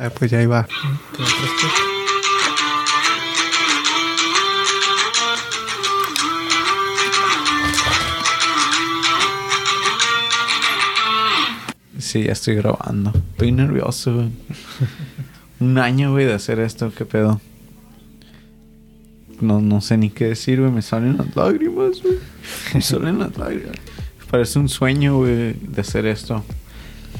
Ah, pues ya iba. Sí, ya estoy grabando. Estoy nervioso. Un año, güey, de hacer esto. ¿Qué pedo? No, no sé ni qué decir, güey. Me salen las lágrimas, güey. Me salen las lágrimas. Parece un sueño, güey, de hacer esto.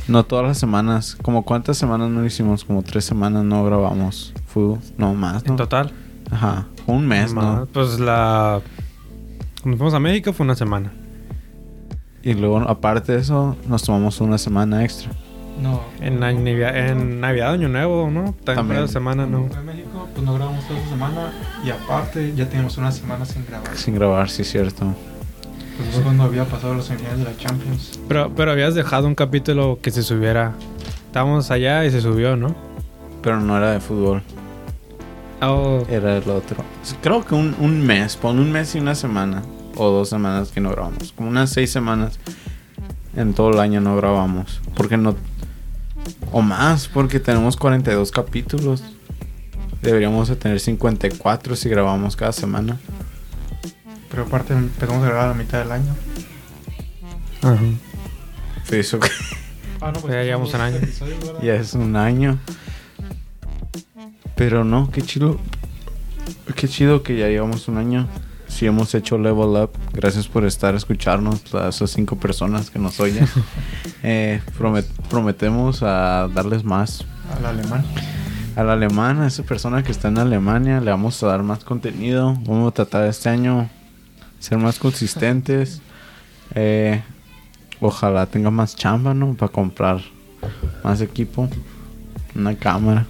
No todas las semanas. Como cuántas semanas no hicimos? Como tres semanas no grabamos. Fue, no más, ¿no? En total. Ajá. Un mes, ¿no? Pues la. Cuando fuimos a México fue una semana. Y luego, aparte de eso, nos tomamos una semana extra. No. En, na- Navidad, en Navidad, Año Nuevo, ¿no? También, También. la semana, ¿no? A México, pues no grabamos toda esa semana. Y aparte, ya teníamos una semana sin grabar. Sin grabar, sí es cierto. Pues fue cuando había pasado las semifinales de la Champions. Pero, pero habías dejado un capítulo que se subiera. Estábamos allá y se subió, ¿no? Pero no era de fútbol. Oh, Era el otro. Creo que un, un mes, pon un mes y una semana. O dos semanas que no grabamos. Como unas seis semanas. En todo el año no grabamos. Porque no... O más, porque tenemos 42 capítulos. Deberíamos de tener 54 si grabamos cada semana. Pero aparte empezamos a grabar a la mitad del año. ajá. Pues Eso que Ah, no, pues Ya llevamos un año. ya es un año. Pero no, qué chido. Qué chido que ya llevamos un año. Si hemos hecho level up. Gracias por estar escucharnos a esas cinco personas que nos oyen. Eh, promet- prometemos a darles más. Al alemán. Al alemán, a esa persona que está en Alemania, le vamos a dar más contenido. Vamos a tratar este año ser más consistentes. Eh, ojalá tenga más chamba, ¿no? Para comprar más equipo. Una cámara.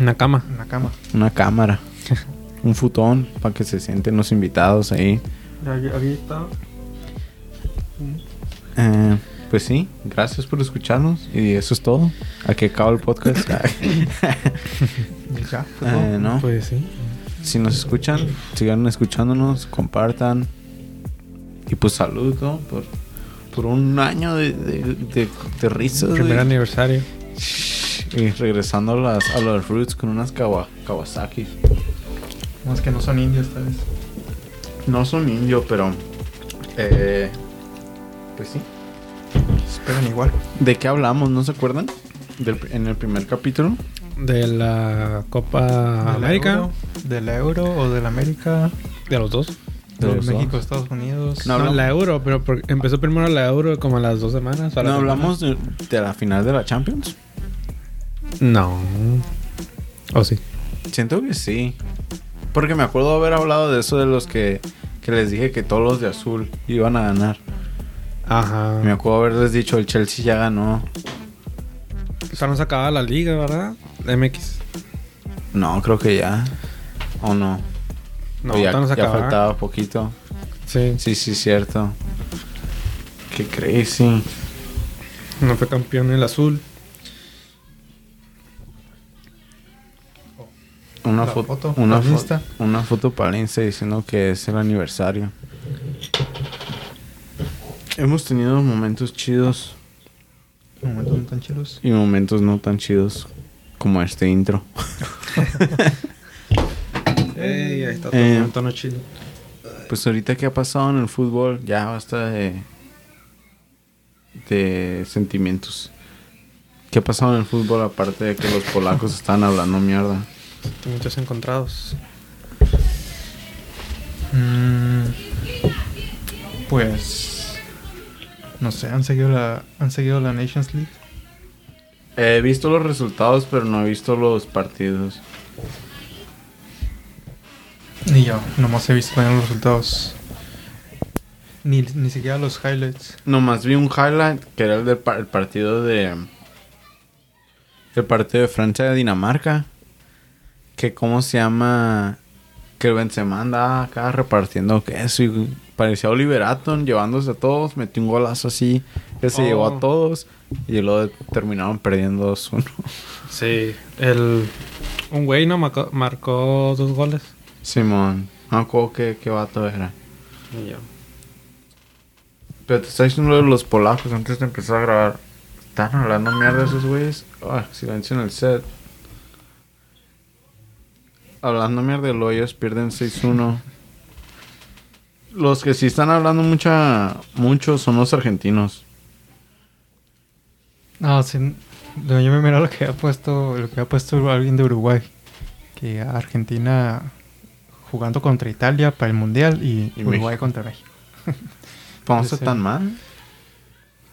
Una cama. En la cama. Una cámara. Un futón para que se sienten los invitados ahí. Aquí está. Eh, pues sí, gracias por escucharnos. Y eso es todo. Aquí acaba el podcast. Todo. Eh, no. Pues sí. Si nos escuchan, sigan escuchándonos, compartan. Y pues salud, ¿no? Por, por un año de, de, de, de risas. Primer güey. aniversario. Y regresando a las, a los roots con unas kawa, Kawasaki. Más que no son indios esta vez. No son indio, pero... Eh, pues sí. Esperan igual. ¿De qué hablamos? ¿No se acuerdan? Del, en el primer capítulo. De la Copa América. euro, del euro o del América. De los dos. De De los México, dos. Estados Unidos. No, No, la Euro, pero empezó primero la Euro como a las dos semanas. a la ¿No semana. hablamos de, de la final de la Champions? No. ¿O sí? Siento que sí. Porque me acuerdo haber hablado de eso de los que, que les dije que todos los de azul iban a ganar. Ajá. Me acuerdo haberles dicho el Chelsea ya ganó. Sea, no se acababa la liga, ¿verdad? MX. No, creo que ya. ¿O no? No, ya, no se ya faltaba poquito. Sí. Sí, sí, cierto. Qué crazy. No fue campeón el azul. Una foto, una, fo- una foto para diciendo que es el aniversario. Hemos tenido momentos chidos Momentos no tan chidos. y momentos no tan chidos como este intro. Ey, ahí está Eh, un tono chido. Pues ahorita que ha pasado en el fútbol, ya basta de, de sentimientos. ¿Qué ha pasado en el fútbol aparte de que los polacos están hablando mierda? Muchos encontrados. Mm, pues. No sé, han seguido la, han seguido la Nations League. He visto los resultados, pero no he visto los partidos. Ni yo, nomás he visto los resultados. Ni, ni siquiera los highlights. Nomás vi un highlight que era el del par- el partido de. El partido de Francia-Dinamarca. Que, ¿cómo se llama? Que el Benzema andaba acá repartiendo queso y parecía Oliver Atom llevándose a todos. Metió un golazo así que se Oh. llevó a todos. Y luego terminaron perdiendo 2-1. Sí. El... Un güey, ¿no? Marcó, marcó dos goles. Simón. No me acuerdo qué, qué vato era. Y yo. Pero te está diciendo los polacos antes de empezar a grabar. ¿Están hablando mierda esos güeyes? Ah, silencio en el set. hablando mierda de ellos pierden 6-1. Los que sí están hablando mucha, mucho son los argentinos. No, sí, no, yo me miro lo que ha puesto, lo que ha puesto alguien de Uruguay. Que Argentina jugando contra Italia para el Mundial y, Y Uruguay México. contra México. ¿Vamos Sí, sí. tan mal?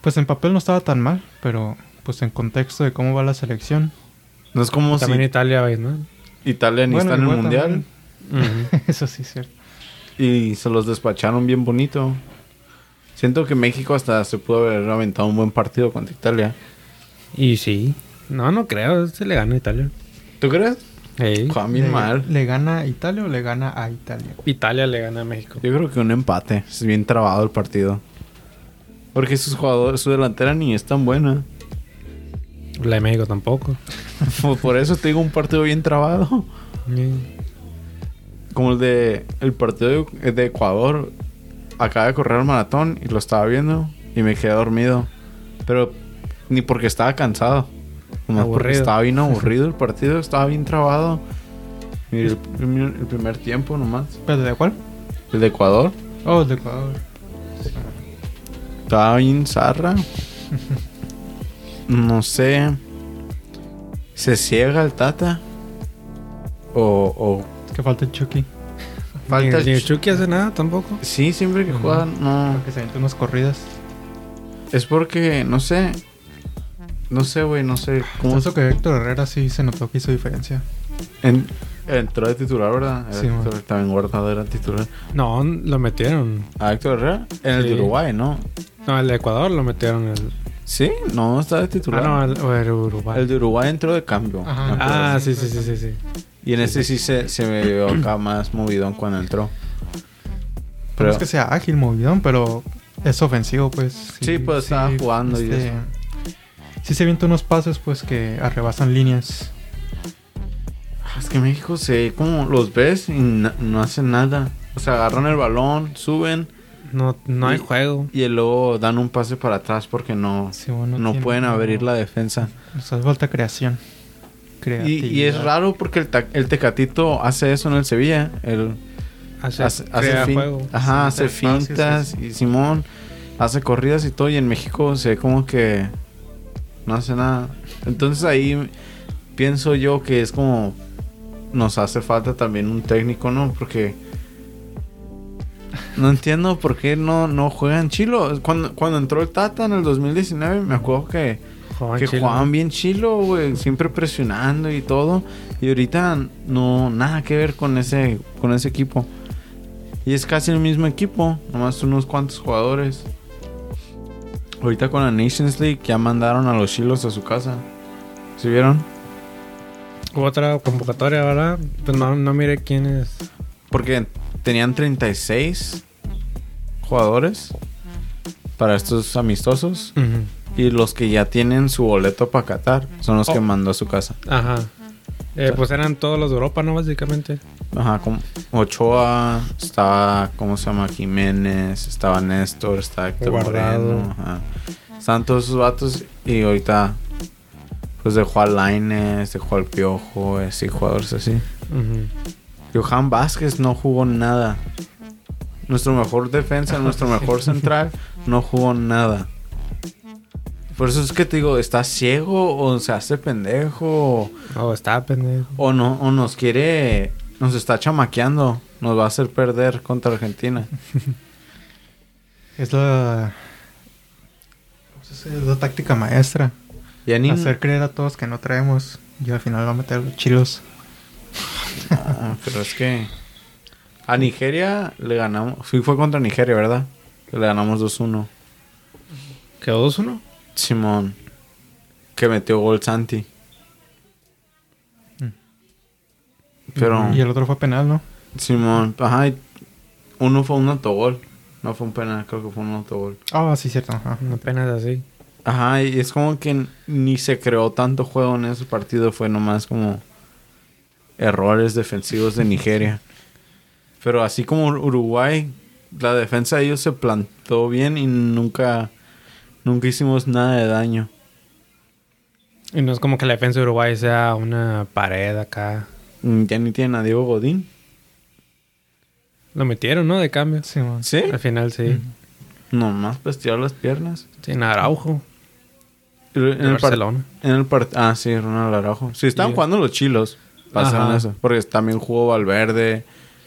Pues en papel no estaba tan mal, pero pues en contexto de cómo va la selección. No es como También si Italia, ¿ves, ¿no? Italia ni Bueno, está en el mundial. Eso sí es cierto. Y se los despacharon bien bonito. Siento que México hasta se pudo haber aventado un buen partido contra Italia. Y sí. No, no creo. Se le gana a Italia. ¿Tú crees? Ey. Juegan bien ¿Le, mal. ¿Le gana a Italia o le gana a Italia? Italia le gana a México. Yo creo que un empate. Es bien trabado el partido. Porque sus jugadores, su delantera ni es tan buena. La de México tampoco. Por- eso te digo un partido bien trabado. Sí. Como el de el partido de, Ecuador. Acaba de correr el maratón y lo estaba viendo y me quedé dormido. Pero ni porque estaba cansado. Nomás porque estaba bien aburrido el partido, estaba bien trabado. Y el, primer- el primer tiempo nomás. ¿Pero de cuál? El de Ecuador. Oh, de Ecuador. Estaba bien zarra. No sé. ¿Se ciega el Tata? O, o que falta el Chucky. falta Ni, ni el... el Chucky hace nada tampoco. Sí, siempre que juega, no. Porque se avienta unas corridas. Es porque, no sé. No sé, güey, no sé cómo. Eso que Héctor Herrera sí se notó que hizo diferencia. En- entró de titular, ¿verdad? Era Sí, titular, también guardado era titular. No, lo metieron. ¿A Héctor Herrera? En el de. Uruguay, ¿no? No, el de Ecuador lo metieron. El... Sí, no, está de Ah, titular. no, el, o el Uruguay. El de Uruguay entró de cambio. Ajá. Ah, sí, sí, sí, sí, sí. Y en ese sí se, se me vio acá más movidón cuando entró. Pero no es que sea ágil, movidón, pero es ofensivo, pues. Sí, pues, estaba jugando y eso. Sí se avienta unos pases, pues, que arrebasan líneas. Es que México se como los ves y no hacen nada. O sea, agarran el balón, suben No, no hay Y- juego. y luego dan un pase para atrás porque no, Sí, bueno, no pueden abrir la defensa. Nos hace falta creación. Y, es raro porque el, el Tecatito hace eso en el Sevilla. El, Hace, hace, hace crea fin- juego. Ajá, hace fintas sí, y Simón hace corridas y todo. Y en México se ve como que no hace nada. Entonces ahí pienso yo que es como nos hace falta también un técnico, ¿no? Porque no entiendo por qué no, no juegan chilo. Cuando, cuando entró el Tata en el 2019, me acuerdo que, Jugaban que chilo. jugaban bien chilo, güey. Siempre presionando y todo. Y ahorita no, nada que ver con ese, con ese equipo. Y es casi el mismo equipo, nomás unos cuantos jugadores. Ahorita con la Nations League ya mandaron a los chilos a su casa. ¿Sí vieron? Hubo otra convocatoria, ¿verdad? Pues no, no mire quién es. Porque tenían 36 jugadores para estos amistosos. Y los que ya tienen su boleto para Qatar son los que Oh. mandó a su casa. Ajá. Eh, pues eran todos los de Europa, ¿no? Básicamente. Ajá, como Ochoa, estaba, ¿cómo se llama? Jiménez, estaba Néstor, estaba Héctor Guardado. Moreno. Ajá. Estaban todos esos vatos y ahorita pues dejó a Laines, dejó al Piojo, así, jugadores así. Ujú. Johan Vázquez no jugó nada. Nuestro mejor defensa, nuestro mejor central, no jugó nada. Por eso es que te digo, ¿está ciego o se hace pendejo? Oh, está pendejo. O no, o nos quiere, nos está chamaqueando, nos va a hacer perder contra Argentina. Es la. es la táctica maestra. Ni Hacer creer a todos que no traemos. Y al final va a meter los chilos. Ah, pero es que a Nigeria le ganamos, sí fue contra Nigeria, ¿verdad? Que le ganamos 2-1. ¿Quedó 2-1? Simón que metió gol Santi. Mm. Pero Y el otro fue penal, ¿no? Simón, ajá, uno fue un autogol. No fue un penal, creo que fue un autogol. Ah, sí, cierto. Ajá. Apenas así. Ajá, y es como que ni se creó tanto juego en ese partido, fue nomás como errores defensivos de Nigeria. Pero así como Uruguay, la defensa de ellos se plantó bien y nunca, nunca hicimos nada de daño. Y no es como que la defensa de Uruguay sea una pared acá. Mm, Ya ni tienen a Diego Godín. Lo metieron, ¿no? De cambio. Sí, man. ¿Sí? Al final sí. Nomás para estirar las piernas. Sin Araujo. En De el, Barcelona. en el part- Ah, sí, Ronald Araujo. Sí, estaban Sí. jugando los chilos. Pasaron Ajá. eso. Porque también jugó Valverde,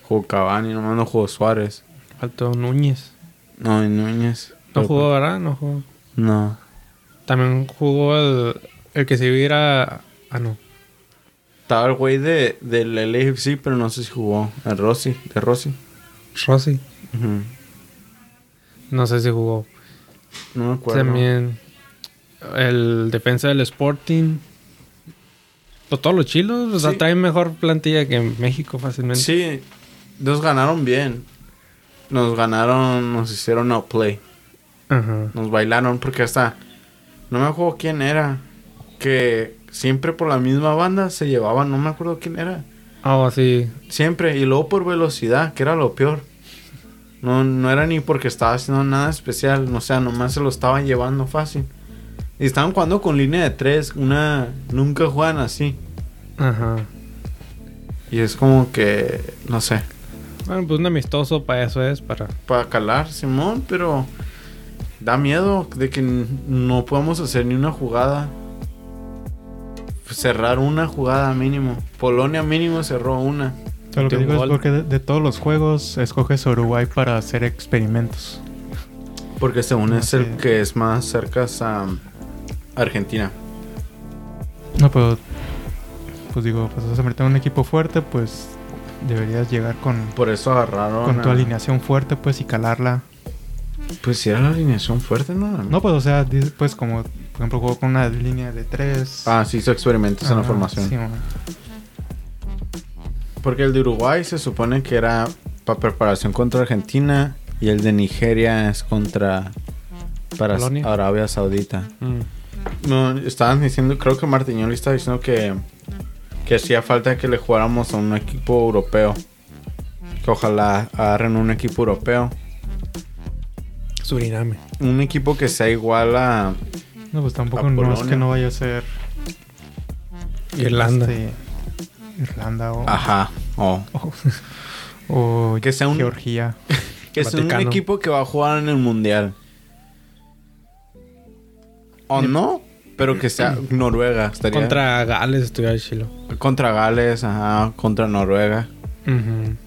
jugó Cavani, nomás no jugó Suárez. Faltó Núñez. No, y Núñez. No Pero- jugó, ¿verdad? No jugó. No. También jugó el, el que se iba a ir a... Ah, no. Estaba el güey de, del LAFC, pero no sé si jugó. El Rossi, de Rossi. Rossi. No sé si jugó. No me acuerdo. También el defensa del Sporting. Pues todos los chilos. O sea, Sí. traen mejor plantilla que en México fácilmente. Sí, nos ganaron bien. Nos ganaron, nos hicieron outplay. Ajá. Nos bailaron porque hasta... No me acuerdo quién era. Que siempre por la misma banda se llevaban, no me acuerdo quién era. Oh, sí. Siempre. Y luego por velocidad, que era lo peor. No, no era ni porque estaba haciendo nada especial. O sea, nomás se lo estaban llevando fácil. Y estaban jugando con línea de tres. Una... Nunca juegan así. Ajá. Y es como que... No sé. Bueno, pues un amistoso para eso es, para... Para calar, Simón, pero... Da miedo de que no podamos hacer ni una jugada. Cerrar una jugada mínimo. Polonia mínimo cerró una. O sea, lo que digo es porque de, de todos los juegos escoges a Uruguay para hacer experimentos. Porque según No es el que es más cerca a Argentina. No, pero pues digo, pues vas a meter un equipo fuerte, pues deberías llegar con, Por eso agarraron. con tu a- alineación fuerte, pues y calarla. Pues si era la alineación fuerte, ¿no? No, pues o sea, pues como por ejemplo jugó con una línea de tres. Ah, sí hizo experimentos en la formación. sí, man. Porque el de Uruguay se supone que era para preparación contra Argentina y el de Nigeria es contra para. Arabia Saudita. Mm. No, estaban diciendo, creo que Martiñoli estaba diciendo que que hacía falta que le jugáramos a un equipo europeo. Que ojalá agarren un equipo europeo. Suriname. Un equipo que sea igual a No, pues tampoco no es que no vaya a ser Irlanda. este, Irlanda o, ajá, o o Que sea un- Georgia. que sea un equipo que va a jugar en el mundial. O no, pero que sea Noruega. Estaría Contra Gales estuviera chilo. Contra Gales, ajá, contra Noruega.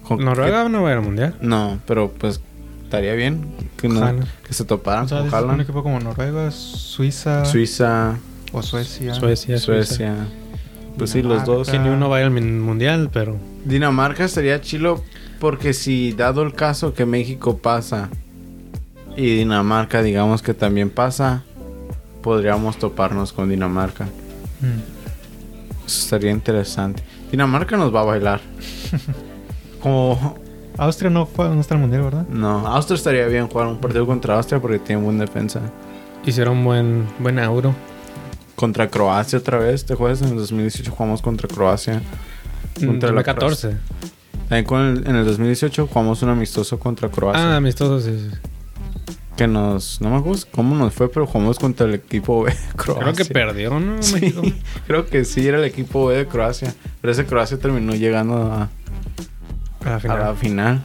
Con- Noruega no va a ir al mundial. No, pero pues estaría bien que, no- que se toparan O sea, con un equipo como Noruega, Suiza Suiza, o Suecia. Suecia, Suecia. Suecia. Pues sí, los dos. Que ni uno vaya al mundial, pero. Dinamarca estaría chilo porque si dado el caso que México pasa y Dinamarca digamos que también pasa, podríamos toparnos con Dinamarca. Mm. Eso estaría interesante. Dinamarca nos va a bailar. Como Austria no fue no está en el mundial, ¿verdad? no, Austria estaría bien jugar un partido contra Austria porque tiene buena defensa. Hicieron buen, buen euro. Contra Croacia otra vez, ¿te acuerdas? En el 2018 jugamos contra Croacia. Contra Mm, la 14. También con el- en el 2018 jugamos un amistoso contra Croacia. Ah, amistoso, sí, sí. Que nos... No me acuerdo cómo nos fue, pero jugamos contra el equipo B de Croacia. Creo que perdió, ¿no? Sí, México. creo que sí, era el equipo B de Croacia. Pero ese Croacia terminó llegando a, A la a final. la final.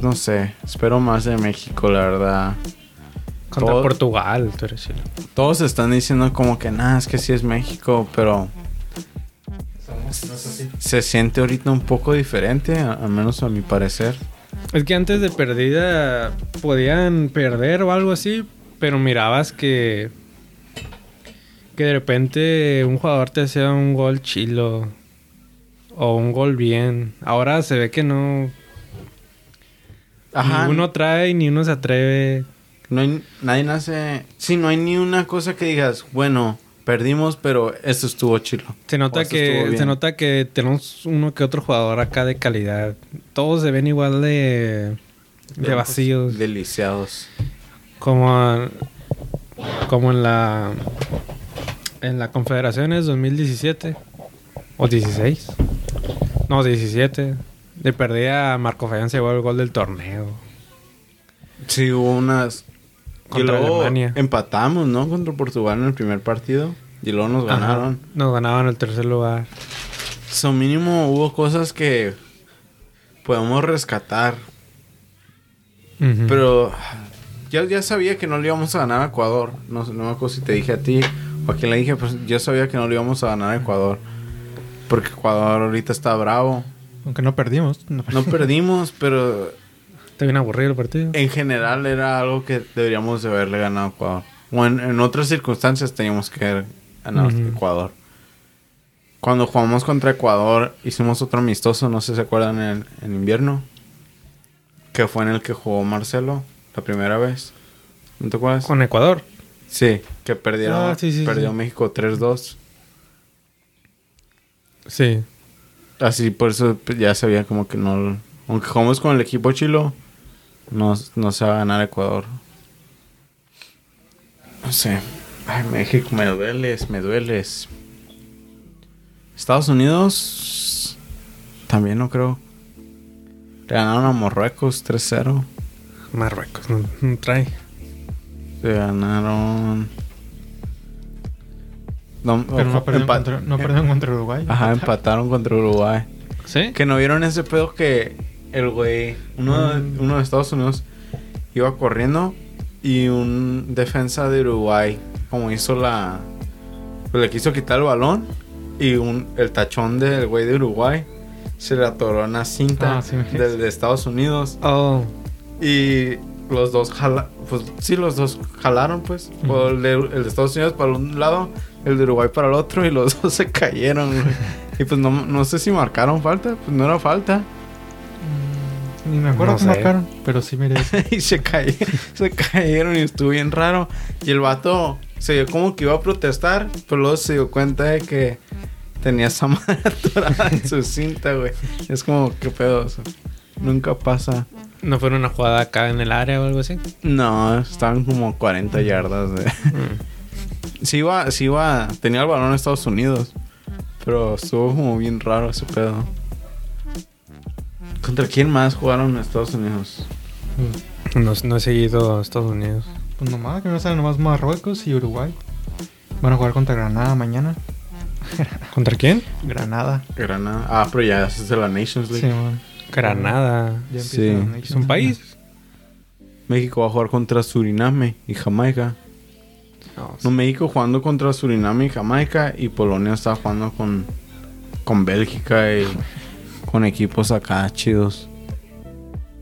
No sé, espero más de México, la verdad. Contra todo- Portugal, tú eres chilo. Todos están diciendo como que nada, es que sí es México, pero se siente ahorita un poco diferente, al menos a mi parecer. Es que antes de perdida podían perder o algo así, pero mirabas que que de repente un jugador te hacía un gol chilo o un gol bien. Ahora se ve que no Ajá. ni uno trae ni uno se atreve. No hay, nadie nace. Sí, no hay ni una cosa que digas, bueno, perdimos, pero esto estuvo chilo. Se nota que se nota que tenemos uno que otro jugador acá de calidad. Todos se ven igual de de vacíos. Deliciados. Como, como en la en la Confederaciones 2017 o 16. No, 17. De perdida Marco Fabián se llevó el gol del torneo. Sí, hubo unas. Contra y luego Alemania. empatamos, ¿no? Contra Portugal en el primer partido. Y luego nos Ajá. ganaron. Nos ganaban el tercer lugar. So mínimo hubo cosas que podemos rescatar. Pero ya, ya sabía que no le íbamos a ganar a Ecuador. No, sé- no me acuerdo si te dije a ti o a quién le dije, pues yo sabía que no le íbamos a ganar a Ecuador. Porque Ecuador ahorita está bravo. Aunque no perdimos. No No perdimos, pero Está bien aburrido el partido. en general era algo que deberíamos de haberle ganado a Ecuador. O en, en otras circunstancias teníamos que haber ganado Ujú. Ecuador. Cuando jugamos contra Ecuador, hicimos otro amistoso, no sé si se acuerdan, en, en invierno. Que fue en el que jugó Marcelo la primera vez. ¿No te acuerdas? Con Ecuador. Sí, que perdieron, Ah, sí, sí, perdió sí. México 3-2. Sí. Así, por eso ya sabía como que no... Aunque jugamos con el equipo chilo, no, no se va a ganar Ecuador. No sé. Ay, México, me dueles, me dueles. Estados Unidos... También no creo. Le ganaron a Marruecos 3-0. Marruecos, no, no trae. Le ganaron... No, Pero no perdieron, contra, no perdieron contra Uruguay. Ajá, empataron contra Uruguay. ¿Sí? Que no vieron ese pedo que el güey, uno, de- Mm. uno de Estados Unidos, iba corriendo y un defensa de Uruguay, como hizo la. Pues le quiso quitar el balón y un, el tachón del güey de Uruguay se le atoró en la cinta Ah, sí, me- del de Estados Unidos Oh. y los dos jala, pues sí, los dos jalaron, pues. Ujú. O el, de, el de Estados Unidos para un lado, el de Uruguay para el otro, y los dos se cayeron, güey. y pues no, no sé si marcaron falta, pues no era falta. Ni me acuerdo No que sé. marcaron, pero sí miré y se, caí- se cayeron y estuvo bien raro. Y el vato se dio como que iba a protestar, pero luego se dio cuenta de que tenía esa madre atorada en su cinta, güey. Es como, qué pedo, eso? Nunca pasa. ¿No fue una jugada acá en el área o algo así? No, estaban como 40 yardas de... Mm. Sí iba, sí iba, tenía el balón en Estados Unidos. Pero estuvo como bien raro ese pedo. ¿Contra quién más jugaron en Estados Unidos? Mm, No, no he seguido a Estados Unidos. Pues nomás, que no salen nomás Marruecos y Uruguay. Van a jugar contra Granada mañana. ¿Contra quién? Granada. Granada. Ah, pero ya es de la Nations Sí, League. man. Granada. Ya Sí. la ¿Es un país? México va a jugar contra Suriname y Jamaica. No, México jugando contra Suriname y Jamaica. Y Polonia está jugando con, con Bélgica y con equipos acá chidos.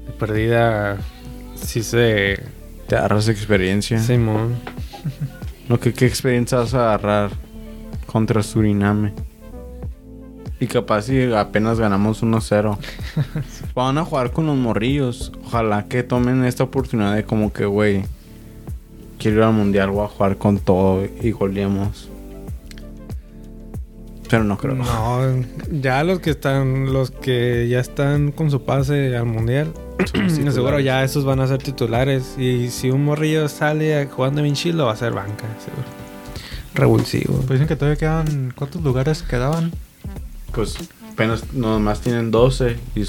De perdida. Sí se. Te agarras experiencia. Simón. No, ¿qué, ¿qué experiencia vas a agarrar contra Suriname? Y capaz si apenas ganamos 1-0. Van a jugar con los morrillos. Ojalá que tomen esta oportunidad de como que, güey, quiero ir al mundial, voy a jugar con todo y goleamos. Pero no creo. No, ya los que están, los que ya están con su pase al mundial, seguro ya esos van a ser titulares. Y si un morrillo sale jugando bien chilo, va a ser banca, seguro. Revulsivo. Pues dicen que todavía quedan. ¿Cuántos lugares quedaban? Pues apenas nomás tienen 12 y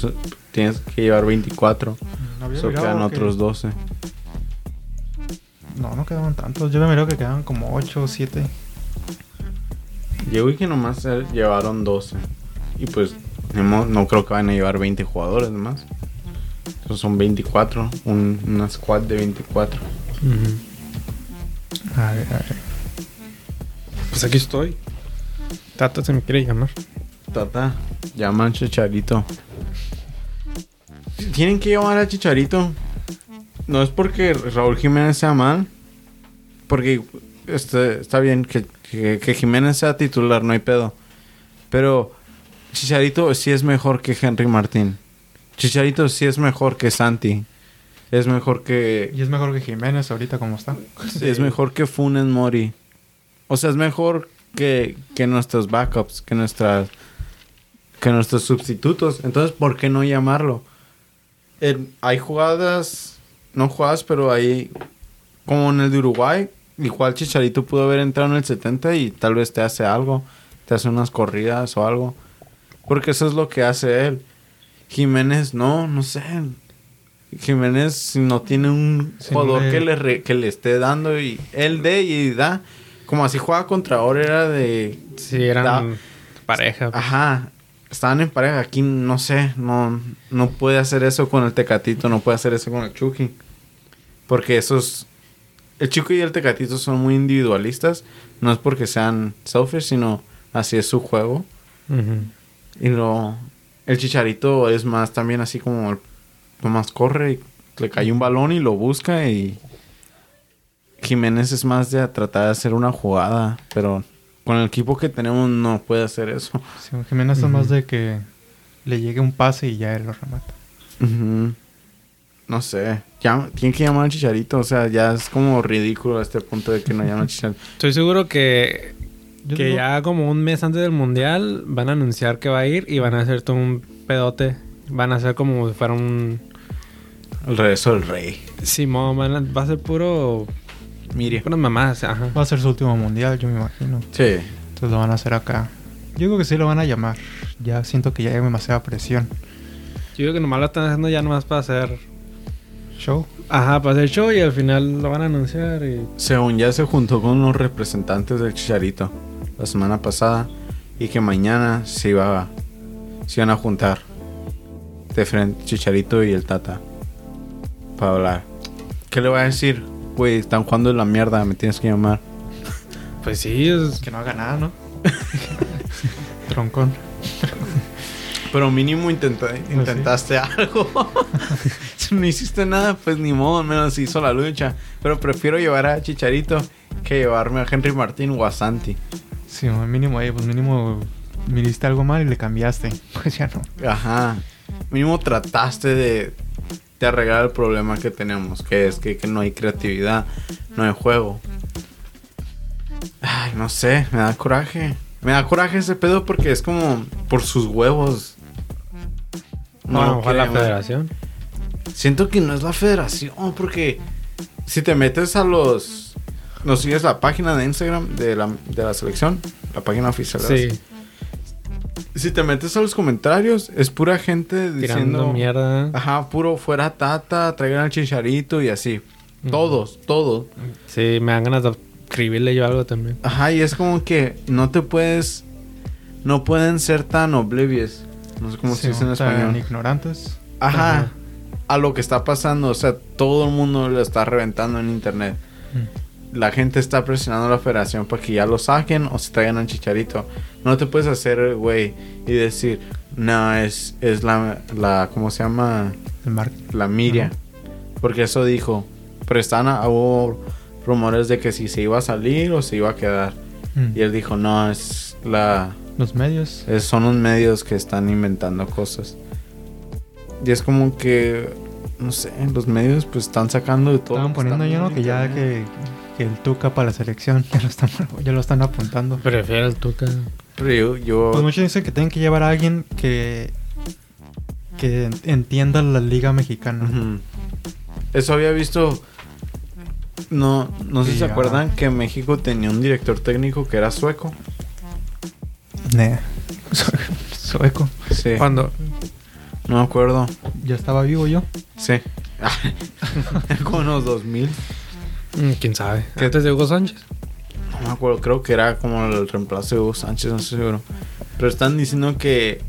tienes que llevar 24. No mirado quedan que- otros 12. No, no quedaban tantos. Yo me mirado que quedaban como 8 o 7. Yo vi que nomás llevaron 12. Y pues no, no creo que van a llevar 20 jugadores nomás. Entonces son 24. Un, una squad de 24. A ver, a ver. Pues aquí estoy. Tata se me quiere llamar. Tata, llaman Chicharito. Tienen que llamar a Chicharito. No es porque Raúl Jiménez sea mal. Porque este, está bien que, que, que Jiménez sea titular, no hay pedo. Pero Chicharito sí es mejor que Henry Martín. Chicharito sí es mejor que Santi. Es mejor que Y es mejor que Jiménez ahorita como está. es mejor que Funes Mori. O sea, es mejor que, que nuestros backups, que nuestras que nuestros sustitutos. Entonces, ¿por qué no llamarlo? El- hay jugadas, no jugadas, pero hay como en el de Uruguay, igual Chicharito pudo haber entrado en el 70 y tal vez te hace algo, te hace unas corridas o algo. Porque eso es lo que hace él. Jiménez, no, no sé. Jiménez no tiene un Sí, jugador le- que le, re- que le esté dando y él dé y da. Como así juega contra ahora era de... Sí, eran Da- pareja. Ajá. estaban en pareja. Aquí no sé, no, no puede hacer eso con el Tecatito, no puede hacer eso con el Chucky. Porque esos. El Chucky y el Tecatito son muy individualistas. No es porque sean selfish, sino así es su juego. Y lo. El Chicharito es más también así como. Nomás corre y le cae un balón y lo busca y. Jiménez es más de tratar de hacer una jugada, pero con el equipo que tenemos no puede hacer eso. Sí, Jiménez es más de que le llegue un pase y ya él lo remata. No sé. Ya, tiene que llamar al Chicharito. O sea, ya es como ridículo a este punto de que no llaman al Chicharito. Estoy seguro que, Yo que digo- ya como un mes antes del mundial van a anunciar que va a ir y van a hacer todo un pedote. Van a hacer como si fuera un... El regreso del rey. Simón, van a- va a ser puro... Mire. Puras mamás, ajá. Va a ser su último mundial, yo me imagino. Sí. Entonces lo van a hacer acá. Yo digo que sí lo van a llamar. Ya siento que ya hay demasiada presión. Yo digo que nomás lo están haciendo ya nomás para hacer... Show. Ajá, para hacer show y al final lo van a anunciar y... Según ya se juntó con unos representantes del Chicharito la semana pasada y que mañana se iba a- se iban a juntar de frente Chicharito y el Tata para hablar. ¿Qué le voy a decir? Güey, están jugando en la mierda, me tienes que llamar. Pues sí, es... Que no haga nada, ¿no? Troncón. Pero mínimo intenta- Pues intentaste algo. si no hiciste nada, pues ni modo, al menos hizo la lucha. Pero prefiero llevar a Chicharito que llevarme a Henry Martín o a Santi. Sí, mínimo ahí, pues mínimo miriste algo mal y le cambiaste. Pues ya no. Ajá. Mínimo trataste de, de arreglar el problema que tenemos, que es que, que no hay creatividad, no hay juego. Ay, no sé, me da coraje. Me da coraje ese pedo porque es como por sus huevos. No, lo mejor la federación. Siento que no es la federación, porque si te metes a los. ¿No sigues la página de Instagram de la, de la selección? La página oficial. Sí, Si te metes a los comentarios, es pura gente tirando diciendo. mierda. Ajá, puro fuera tata, traigan al chicharito y así. Todos, todos. Sí, me dan ganas de escribirle yo algo también. Ajá, y es como que no te puedes. No pueden ser tan oblivious. No sé cómo se Sí, dice en español. ignorantes. Ajá. Ajá. A lo que está pasando. O sea, todo el mundo lo está reventando en internet. La gente está presionando a la federación para que ya lo saquen o se traigan al chicharito. No te puedes hacer, güey, y decir, no, es, es la, la, ¿cómo se llama? El mar La Miria. Porque eso dijo. Pero están, hubo rumores de que si se iba a salir o se iba a quedar. Mm. Y él dijo, no, es la... Los medios. es- son los medios que están inventando cosas. Y es como que, no sé, los medios pues están sacando de todo. Estaban poniendo ya, ¿no? Que ya que, que el Tuca para la selección ya lo están, ya lo están apuntando. Prefiero el Tuca. Pero yo... yo- Pues muchos dicen que tienen que llevar a alguien que que entienda la liga mexicana. Eso había visto... No, no sé si se acuerdan que México tenía un director técnico que era sueco. Nah. Sueco. Sí. Cuando... No me acuerdo. Ya estaba vivo yo. Sí. Como unos 2000. Mm, ¿Quién sabe? ¿Qué? ¿Antes de Hugo Sánchez? No me acuerdo. Creo que era como el reemplazo de Hugo Sánchez, no estoy seguro. Pero están diciendo que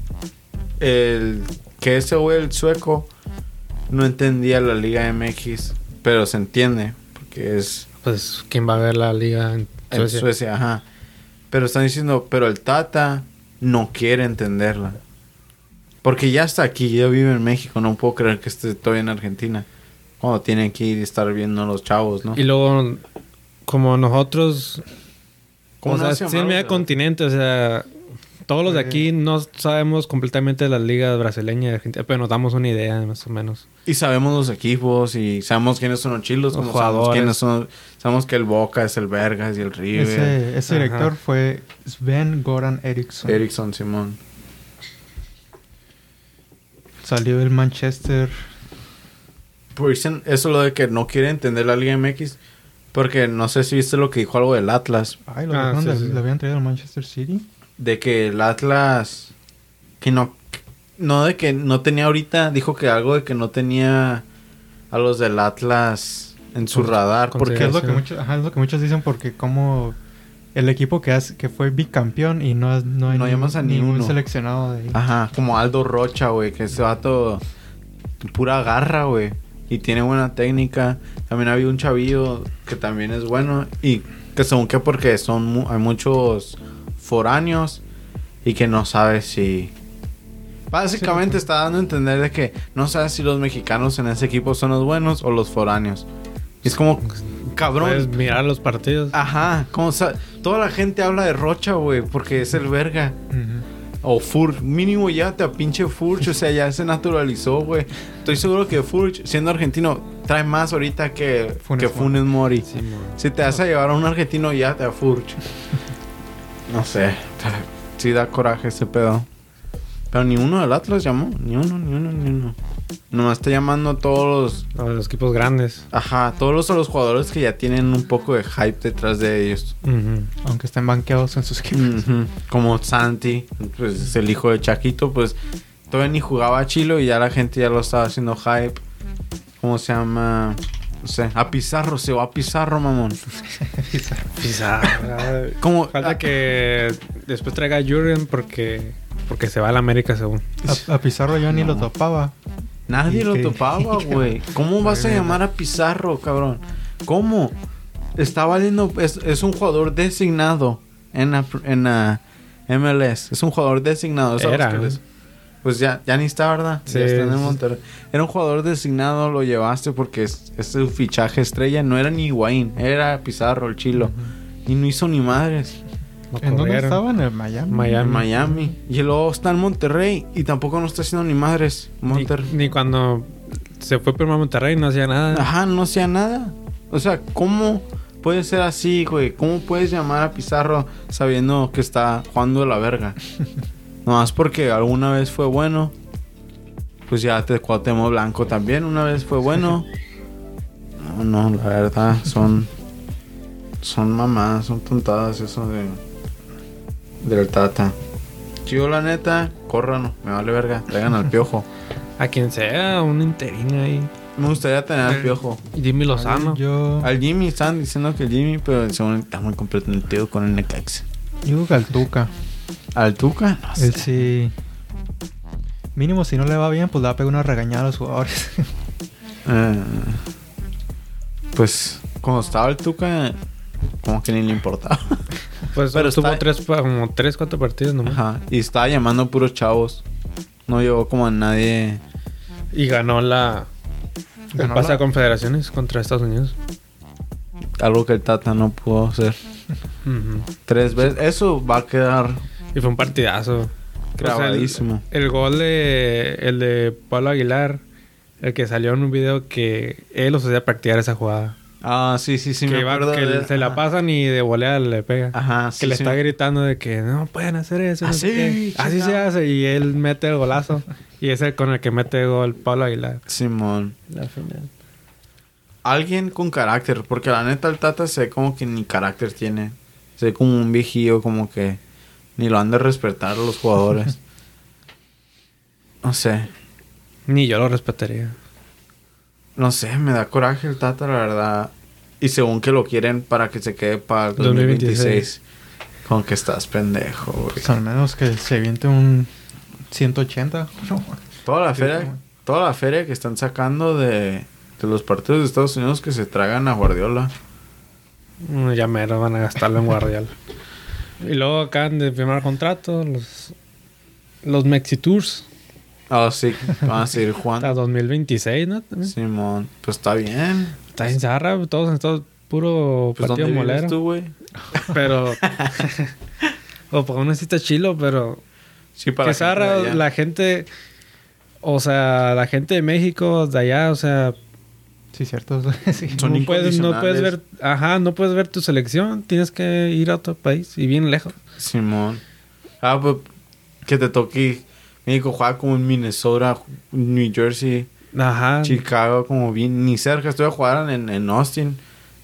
el que ese güey, el sueco, no entendía la Liga MX. Pero se entiende. Porque es Pues, ¿quién va a ver la liga en en Suecia? Suecia, ajá. Pero están diciendo, pero el Tata no quiere entenderla. Porque ya está aquí, ya vive en México. No puedo creer que esté todavía en Argentina. Cuando tienen que ir y estar viendo a los chavos, ¿no? Y luego, como nosotros... ¿Cómo o no sea, hace sí, medio continente, o sea... Todos los de aquí no sabemos completamente de las ligas brasileñas y argentinas, pero nos damos una idea, más o menos. Y sabemos los equipos y sabemos quiénes son los chilos, Los como sabemos jugadores. quiénes son. Sabemos que el Boca es el Vergas y el River. Ese, director fue Sven Goran Eriksson. Erickson Simón. Salió del Manchester. Por eso lo de que no quiere entender la Liga MX. Porque no sé si viste lo que dijo algo del Atlas. Ay, lo, Ah, sí, de- sí. lo habían traído al Manchester City. De que el Atlas. Que no. No de que no tenía ahorita. Dijo que algo de que no tenía a los del Atlas en su Con- radar. Porque Que es lo que sí. muchos, ajá, es lo que muchos dicen porque como el equipo que, hace, que fue bicampeón y no, no hay No llamas a ningún ninguno. seleccionado de ahí. Ajá, como Aldo Rocha, güey, que ese vato pura garra, güey. Y tiene buena técnica. También había un chavillo que también es bueno. Y que según que porque son mu- hay muchos foráneos y que no sabe si... Básicamente está dando a entender de que no sabe si los mexicanos en ese equipo son los buenos o los foráneos. Es como, cabrón. Puedes mirar los partidos. Ajá, como toda la gente habla de Rocha, güey, porque es el verga. O Furch, mínimo ya te a pinche Furch, o sea, ya se naturalizó, güey. Estoy seguro que Furch, siendo argentino, trae más ahorita que Funes que Funes Mori. Sí. Si te vas a llevar a un argentino, ya te a Furch. No sé, sí da coraje ese pedo. Pero ni uno del Atlas llamó, ni uno, ni uno, ni uno. Nomás está llamando a todos los, A los equipos grandes. ajá, todos los, a los jugadores que ya tienen un poco de hype detrás de ellos. Ujú. Aunque estén banqueados en sus equipos. Como Santi, pues es el hijo de Chaquito, pues todavía ni jugaba a Chilo y ya la gente ya lo estaba haciendo hype. ¿Cómo se llama? No sé, a Pizarro, se va a Pizarro, mamón. Pizarra. Como Falta que después traiga a Jurgen porque, porque se va a la América según. A, a Pizarro yo ni lo topaba. nadie ¿Y lo qué? topaba, güey. ¿Cómo vas a llamar a Pizarro, cabrón? ¿Cómo? Está valiendo, es, es un jugador designado en la, en la MLS. Es un jugador designado. ¿sabes Era, qué ¿no? es? Pues ya, ya ni está, ¿verdad? Sí, ya está en el. Monterrey. Era un jugador designado, lo llevaste porque es, es su fichaje estrella. No era ni Higuaín, era Pizarro, el chilo. Y no hizo ni madres. Lo ¿En dónde estaba? En el Miami. Miami. En Miami. Y luego está en Monterrey y tampoco no está haciendo ni madres. Ni, Monterrey. ni cuando se fue primero a Monterrey no hacía nada. Ajá, no hacía nada. O sea, ¿cómo puede ser así, güey? ¿Cómo puedes llamar a Pizarro sabiendo que está jugando de la verga? Nomás porque alguna vez fue bueno. Pues ya te Cuauhtémoc Blanco también una vez fue bueno. No, no, la verdad, son... Son mamadas, son tontadas eso de... Del Tata. Yo la neta, córranos, me vale verga, traigan al piojo. A quien sea, un interino ahí. Me gustaría tener al piojo. Jimmy Lozano. Yo, Al Jimmy están diciendo que el Jimmy, pero según está muy comprometido con el Necaxa. yo digo que al Tuca. Al Tuca, no sé. Él sí. Mínimo, si no le va bien, pues le va a pegar una regañada a los jugadores. Eh, pues cuando estaba el Tuca, como que ni le importaba. Pues Pero tuvo está- tres, como tres, cuatro partidos nomás. Ajá. Y estaba llamando a puros chavos. No llevó como a nadie. Y ganó la... El Ganó pase la- a confederaciones contra Estados Unidos. Algo que el Tata no pudo hacer. Tres veces. Eso va a quedar Y fue un partidazo. grabadísimo. el, el gol de... El de Pablo Aguilar. El que salió en un video que él los hacía practicar esa jugada. Ah, sí, sí, sí. que me iba- acuerdo que de- se la pasan y de volea le pega. Ajá, que sí, le sí. está gritando de que no pueden hacer eso. no sé Así, qué. Así se hace. Y él mete el golazo. y es el con el que mete el gol Pablo Aguilar. Simón. La final. Alguien con carácter, porque la neta el Tata se ve como que ni carácter tiene. Se ve como un viejillo, como que ni lo han de respetar los jugadores. no sé, Ni yo lo respetaría. no sé, me da coraje el Tata, la verdad. Y según que lo quieren para que se quede para el 2026. 2026. Con que estás pendejo, güey. Pues al menos que se viente un 180. Toda la feria, toda la feria que están sacando de, de los partidos de Estados Unidos que se tragan a Guardiola. Mm, Ya mero van a gastarlo en Guardial. y luego acaban de firmar contrato. Los, los Mexi Tours. Ah, sí, van a seguir Hasta jugando. 2026, ¿no? También. Simón, pues está bien. Está en zarra. Todos en todo puro Pues partido ¿dónde molero. tú, güey? Pero. o por uno sí está chilo, pero. Sí, que zarra, de allá. la gente. O sea, la gente de México, de allá, o sea, Sí, cierto. sí. Son no puedes, no puedes ver, ajá, no puedes ver tu selección, tienes que ir a otro país y bien lejos. Simón. Ah, pues que te toque. México juega como en Minnesota, New Jersey, Ajá. Chicago, como bien. Ni cerca, estoy a jugar en, en Austin.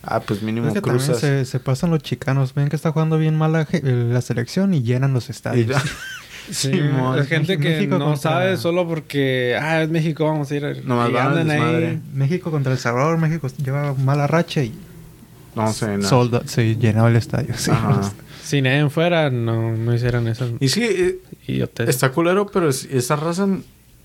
Ah, pues mínimo Es que también cruzas. se, se pasan los chicanos. Ven que está jugando bien mal la, la selección y llenan los Y- estadios. Sí, Simón. es gente que México no contra- sabe solo porque, ah, es México, vamos a ir. Nomás y van desmadre. México contra El Salvador. México lleva mala racha y No sé, nada. sold out, se llenó el estadio. Sí. Ajá. Si nadie fuera, no, no hicieran eso. Y sí, eh, Y está culero, pero es- esa raza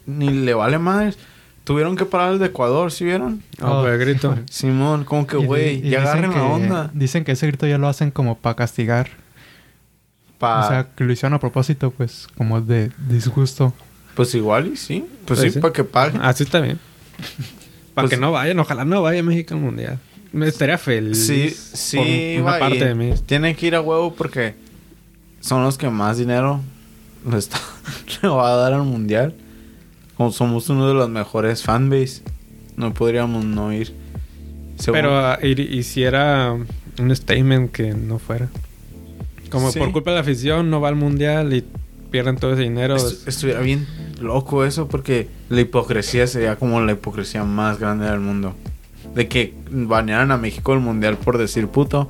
ni le vale madres. Tuvieron que parar el de Ecuador, ¿sí vieron? Oh, pues, grito. Simón, como que, güey, y ya agarren la onda. Dicen que ese grito ya lo hacen como para castigar. Pa- O sea, que lo hicieron a propósito, pues, como de disgusto. pues igual y sí. Pues, Pues sí, sí. para que paguen. Así está bien. Para Pues- que no vayan, ojalá no vaya México al mundial. Me estaría feliz. Sí, sí, por una a parte de mí. Tienen que ir a huevo porque son los que más dinero le, está, le va a dar al mundial. Como somos uno de los mejores fanbase, no podríamos no ir. Según- Pero ah, hiciera un statement que no fuera. Como Sí. por culpa de la afición no va al mundial y pierden todo ese dinero. Estu- estuviera bien loco eso porque la hipocresía sería como la hipocresía más grande del mundo. De que banearan a México del mundial por decir puto,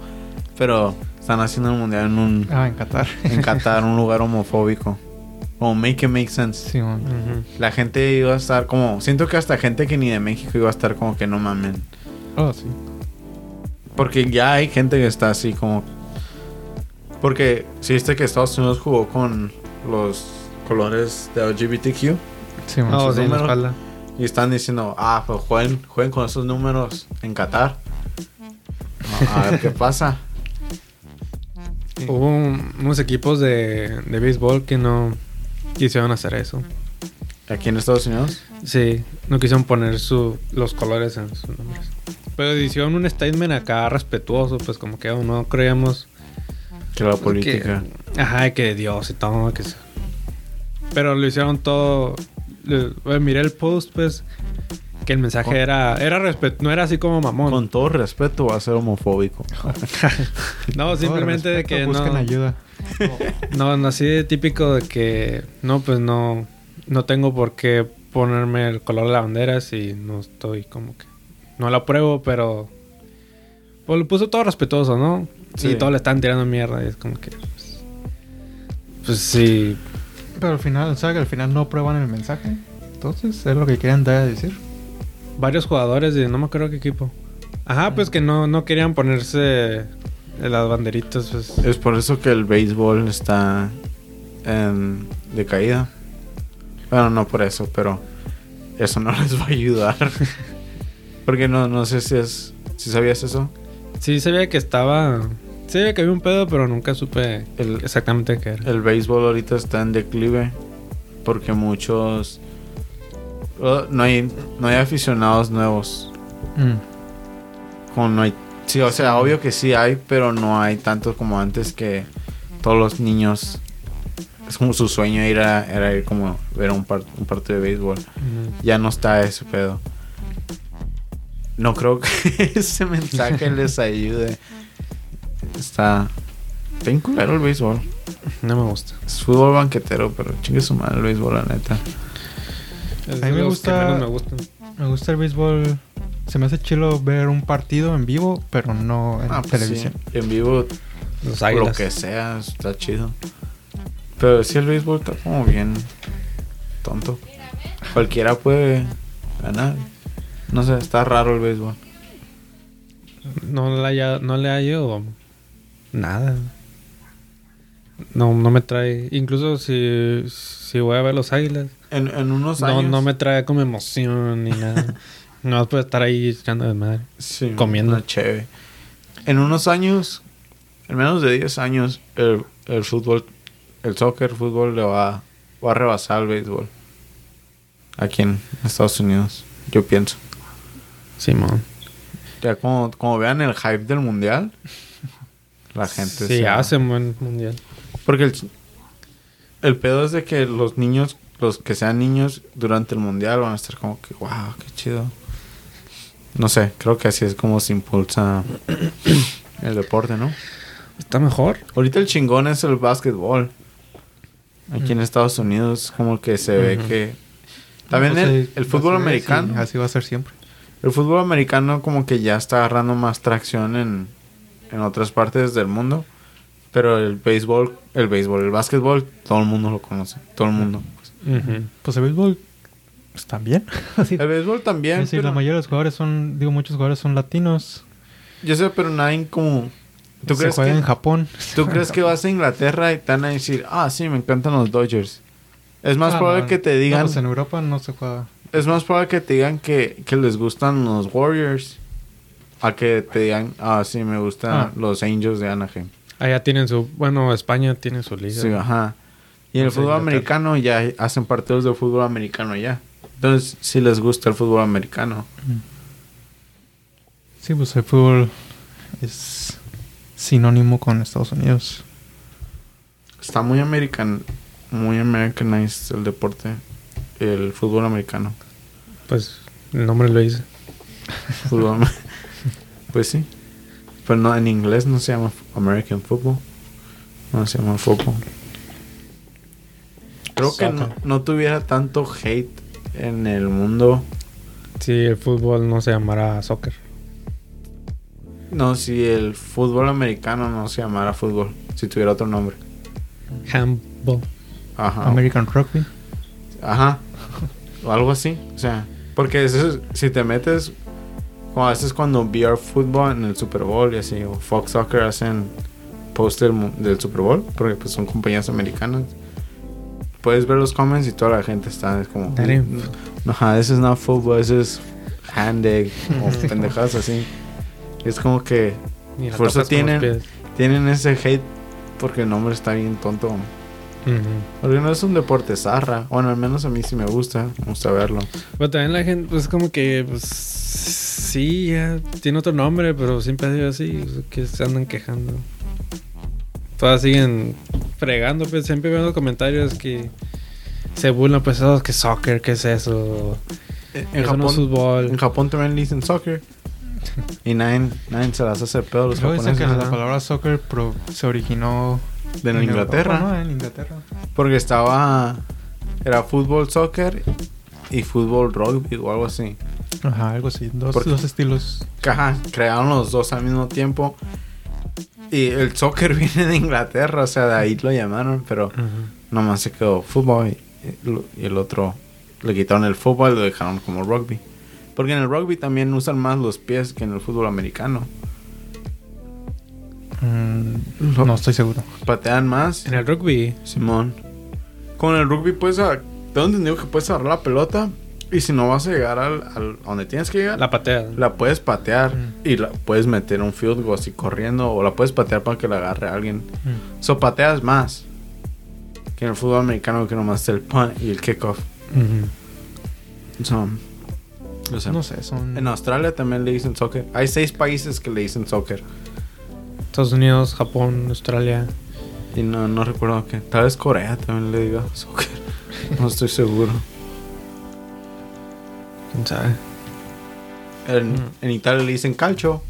pero están haciendo el mundial en un Ah, en Qatar. en Qatar, un lugar homofóbico. Como make it make sense. Sí. La gente iba a estar como. Siento que hasta gente que ni de México iba a estar como que no mamen. Oh, sí. Porque ya hay gente que está así como. Porque si viste que Estados Unidos jugó con los colores de LGBTQ Sí, man. Oh, sí, en la número. espalda. y están diciendo, ah, pues jueguen, jueguen con esos números en Qatar. A, ver qué pasa. Hubo un- unos equipos de, de béisbol que no quisieron hacer eso. Aquí en Estados Unidos. Sí, no quisieron poner su, los colores en sus nombres. Pero hicieron un statement acá respetuoso, pues como que no creíamos... Que la política. Que, ajá, que Dios y todo. Que Pero lo hicieron todo... bueno, miré el post, pues, que el mensaje Con- era... era respet no era así como mamón. Con todo respeto va a ser homofóbico. no, simplemente de Respeto, que busquen no... ayuda. No, no, así de típico de que... No, pues no... No tengo por qué ponerme el color de la bandera si no estoy como que... No lo apruebo, pero... Pues lo puso todo respetuoso, ¿no? Sí. Y todos le están tirando mierda y es como que... Pues, pues sí... Pero al final, o sea, que al final no prueban el mensaje. Entonces, es lo que quieren dar a decir. Varios jugadores de... No me acuerdo qué equipo. Ajá, pues que no, no querían ponerse... Las banderitas, pues... Es por eso que el béisbol está en decaída. Bueno, no por eso, pero eso no les va a ayudar. Porque no, no sé si es. Si sabías eso. Sí, sabía que estaba... Sí, que había un pedo, pero nunca supe El, exactamente qué era. el béisbol ahorita está en declive. Porque muchos. oh, No hay, no hay aficionados nuevos. Mm. Como no hay. Sí, o sea, obvio que sí hay, pero no hay tanto como antes que todos los niños. Es como su sueño ir a, era ir como ver un, par- un partido de béisbol. Ya no está ese pedo. No creo que ese mensaje les ayude. Está. Está bien culero el béisbol. No me gusta. Es fútbol banquetero, pero chingue su madre el béisbol, la neta. Es A mí me gusta- me gustan. Me gusta el béisbol. Se me hace chilo ver un partido en vivo, pero no en Ah, pues televisión. sí. En vivo, Los lo que sea, está chido. Pero sí, el béisbol está como bien tonto. Cualquiera puede ganar. No sé, está raro el béisbol. No le haya, no le hallo nada. No, no me trae. Incluso si, si voy a ver los águilas, En, en unos no, años. no me trae como emoción ni nada. no puedo estar ahí echando de madre. Sí, comiendo. una cheve. En unos años, en menos de 10 años, el, el fútbol, el soccer, fútbol le va, va a rebasar al béisbol. Aquí en Estados Unidos, yo pienso. Simón. Ya como, como vean el hype del mundial, la gente Sí, se hace un buen mundial. Porque el, el pedo es de que los niños, los que sean niños durante el mundial van a estar como que, wow, qué chido. No sé, creo que así es como se impulsa el deporte, ¿no? Está mejor. Ahorita el chingón es el básquetbol. Aquí en Estados Unidos como que se ve que... También Pues, el, el fútbol así americano. sí, así va a ser siempre. El fútbol americano como que ya está agarrando más tracción en, en otras partes del mundo. Pero el béisbol, el béisbol, el básquetbol, todo el mundo lo conoce. Todo el mundo. Ujú. Pues el béisbol pues, también. El béisbol también. Es decir, pero- la mayoría de los jugadores son, digo, muchos jugadores son latinos. Yo sé, pero nadie como... ¿Tú se crees, juega que, en Japón. ¿Tú crees que vas a Inglaterra y te van a decir, ah, sí, me encantan los Dodgers? Es más Ah, probable no, que te no, digan... pues en Europa no se juega. Es más probable que te digan que, que les gustan los Warriors a que te digan, ah, sí, me gustan Ah. los Angels de Anaheim. Allá tienen su... Bueno, España tiene su liga. Sí, ajá. Y en el fútbol americano ya hacen partidos de fútbol americano ya. Entonces, sí les gusta el fútbol americano. Sí, pues el fútbol es sinónimo con Estados Unidos. Está muy american, muy americanized el deporte, el fútbol americano. Pues el nombre lo dice. Fútbol amer- pues sí. Pero no, en inglés no se llama American Football. No se llama fútbol. Creo que no, no tuviera tanto hate en el mundo. Si el fútbol no se llamará soccer. No, si el fútbol americano no se llamara fútbol. Si tuviera otro nombre. Handball. Ajá. American Rugby. Ajá. O algo así. O sea, porque eso es- si te metes, como a veces cuando VR Football en el Super Bowl y así, o Fox Soccer hacen post del, Super Bowl, porque pues son compañías americanas. Puedes ver los comments y toda la gente está es como, no, ajá, this is not football, this is hand egg, o pendejadas así. Es como que Por eso tienen- tienen ese hate porque el nombre está bien tonto. Porque no es un deporte zarra. Bueno, al menos a mí sí me gusta. Me gusta verlo. Pero también la gente, pues como que, pues, sí, ya tiene otro nombre, pero siempre ha sido así, sea, que se andan quejando. Todas siguen fregando, pues siempre veo comentarios que se burlan, pues, oh, que soccer, ¿qué es eso? En Eso no es Japón, fútbol. en Japón también le dicen soccer. Y nadie, nadie se las hace pedo a los Luego dicen japoneses. que la palabra soccer pro- se originó De en Inglaterra. Europa, ¿no? En Inglaterra. Porque estaba... Era fútbol, soccer y fútbol rugby o algo así. Ajá, algo así. Dos, Porque- dos estilos. Ajá, crearon los dos al mismo tiempo. Y el soccer viene de Inglaterra, o sea, de ahí lo llamaron, pero Ujú. nomás se quedó fútbol y, y el otro le quitaron el fútbol y lo dejaron como rugby. Porque en el rugby también usan más los pies que en el fútbol americano. Mm, no estoy seguro. Patean más. En el rugby, Simón. Con el rugby puedes... a- Tengo entendido que puedes agarrar la pelota y si no vas a llegar al, al- a donde tienes que llegar, la, la patea. puedes patear Mm. y la puedes meter un field goal así corriendo o la puedes patear para que la agarre alguien. Mm. So pateas más que en el fútbol americano que nomás es el punt y el kickoff. Ujú. So, o sea, No sé, son... En Australia también le dicen soccer. Hay seis países que le dicen soccer. Estados Unidos, Japón, Australia. Y no, no recuerdo que. Tal vez Corea también le diga soccer. No estoy seguro. ¿Quién sabe? En, Mm. en Italia le dicen calcio.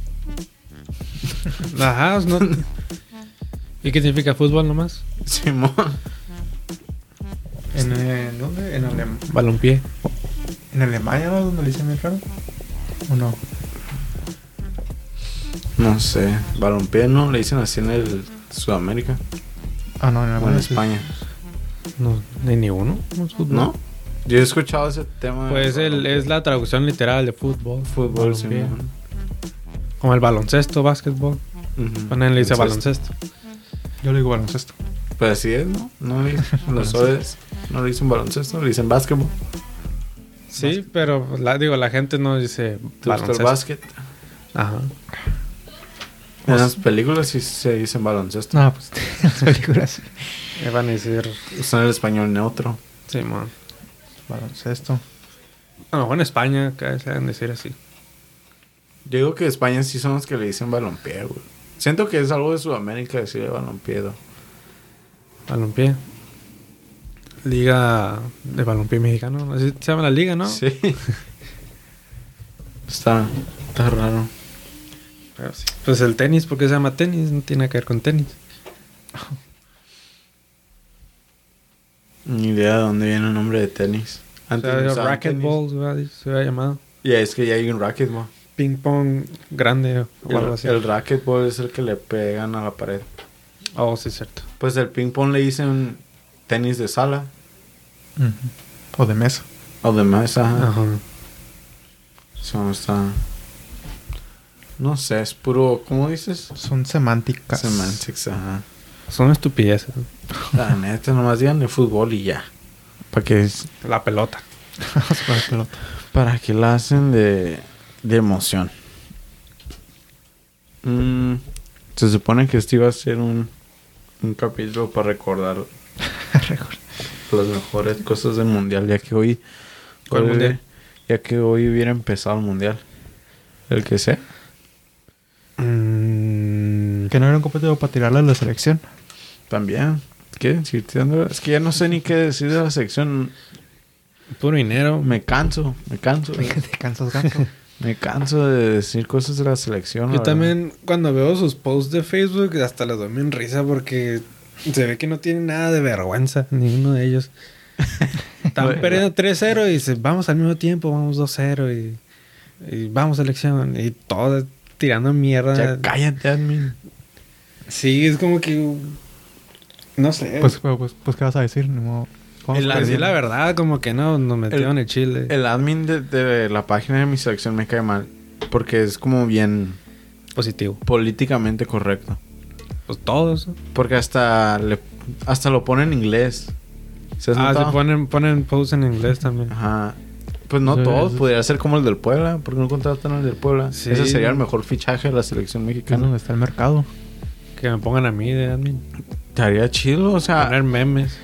Ajá, no. ¿Y qué significa fútbol nomás? Simón. ¿En, en dónde? En, Alem- Balompié. en Alemania, ¿no? ¿Dónde le dicen bien raro? ¿O no? No sé. Balompié, ¿no? Le dicen así en el Sudamérica. Ah, no, en O en sí. España. No, ni, ni uno. No es fútbol. ¿No? Yo he escuchado ese tema. Pues el, es la traducción literal de fútbol. fútbol. Simón. Como el baloncesto, básquetbol. Ujú. Ponen le dice Baloncesto. Yo le digo baloncesto. Pues así es, ¿no? No le dicen. Los sodes no le dicen baloncesto, le dicen básquetbol. Sí, pero la, digo, la gente no dice ¿Te gusta el básquet? Ajá. En las películas sí se dicen baloncesto. No, pues las películas. Van a decir, Usan el español neutro. sí, man. baloncesto. A lo mejor en España, acá se van a decir así. Yo digo que España sí son los que le dicen balompié, güey. Siento que es algo de Sudamérica decirle balompié. ¿no? Balompié. Liga de balompié mexicano. Así se llama la liga, ¿no? Sí. está, está raro. Pero sí. Pues el tenis, ¿por qué se llama tenis? No tiene nada que ver con tenis. Ni idea de dónde viene el nombre de tenis. O Antes sea, no usaban racquetball se hubiera llamado. Ya es que ya hay un racquetball. Ping pong grande o El, algo así. el racquetball es el que le pegan a la pared. Oh, sí, es cierto. Pues el ping pong le dicen tenis de sala. O de mesa. o de mesa. Ajá. So, está... No sé, es puro. ¿Cómo dices? Son semánticas. Semantics, ajá. Son estupideces. La neta, nomás digan de fútbol y ya. ¿Para qué, La pelota. Para pelota. para qué la hacen de, de emoción? Mm, se supone que este iba a ser un, un capítulo para recordar las mejores cosas del mundial, ya que hoy. ¿Cuál hoy- mundial? Ya que hoy hubiera empezado el mundial. El que sea. Que no era un competidor para tirarle a la selección. También. ¿Qué? Es que ya no sé ni qué decir de la sección. puro dinero. Me canso, me canso. Te cansas ganso. Me canso de decir cosas de la selección. Yo la también, cuando veo sus posts de Facebook, hasta les doy en risa porque se ve que no tienen nada de vergüenza, ninguno de ellos. Están perdiendo 3-0 y dicen, vamos al mismo tiempo, vamos 2-0 y, y vamos selección. Y todo tirando mierda. Ya cállate, admin. Sí, es como que. No sé. Pues, pues, pues, pues, ¿qué vas a decir? No, El- sí, perdiendo. la verdad, como que no, nos metieron el, chile. El admin de, de la página de mi selección me cae mal. Porque es como bien Positivo. políticamente correcto. Pues todos. Porque hasta le, hasta lo pone en inglés. ¿Se has Ah, se ponen, ponen posts en inglés también. Ajá. Pues no Sí, todos, sí. podría ser como el del Puebla, porque no contratan al del Puebla. Sí. Ese sería el mejor fichaje de la selección Es mexicana. donde está el mercado. Que me pongan a mí de admin. Estaría chido, o sea, Poner memes.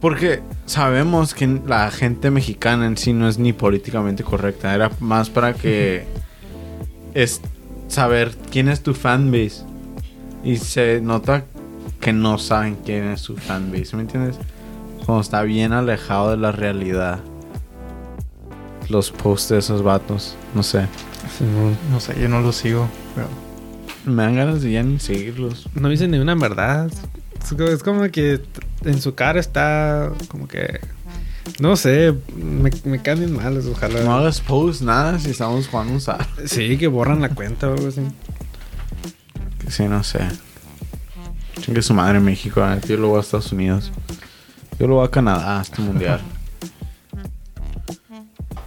porque sabemos que la gente mexicana en sí no es ni políticamente correcta, era más para que es saber quién es tu fanbase. Y se nota que no saben quién es su fanbase, ¿me entiendes? Como está bien alejado de la realidad. Los posts de esos vatos, no sé. No sé, yo no lo sigo. Pero Me dan ganas de ya ni seguirlos. No dicen ni una verdad. Es como- Es como que en su cara está como que... No sé, me, me caen mal, ojalá. No hagas posts, nada, si estamos jugando un SAR. Sí, que borran la cuenta o algo así. Sí, no sé. Chingue su madre México, la neta, yo lo voy a Estados Unidos. Yo lo voy a Canadá, a este mundial.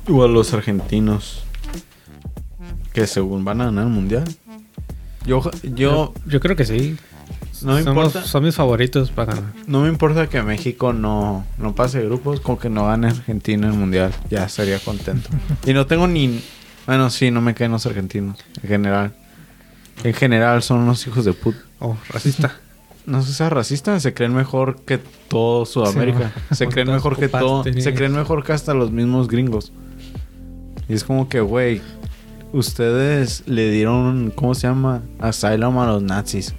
O a los argentinos. Que según van a ganar el mundial. Yo, yo, Yo creo que sí. no me Somos- importa. Son mis favoritos para. No me importa que México no, no pase grupos, con que no gane Argentina el mundial. Ya estaría contento. y no tengo ni. Bueno, sí, no me caen los argentinos. En general. En general son unos hijos de puta. Oh, racista. No se sea racista, se creen mejor que todo Sudamérica. se creen mejor que todo. Se creen mejor que hasta los mismos gringos. Y es como que, güey, ustedes le dieron, ¿cómo se llama? Asylum a los nazis.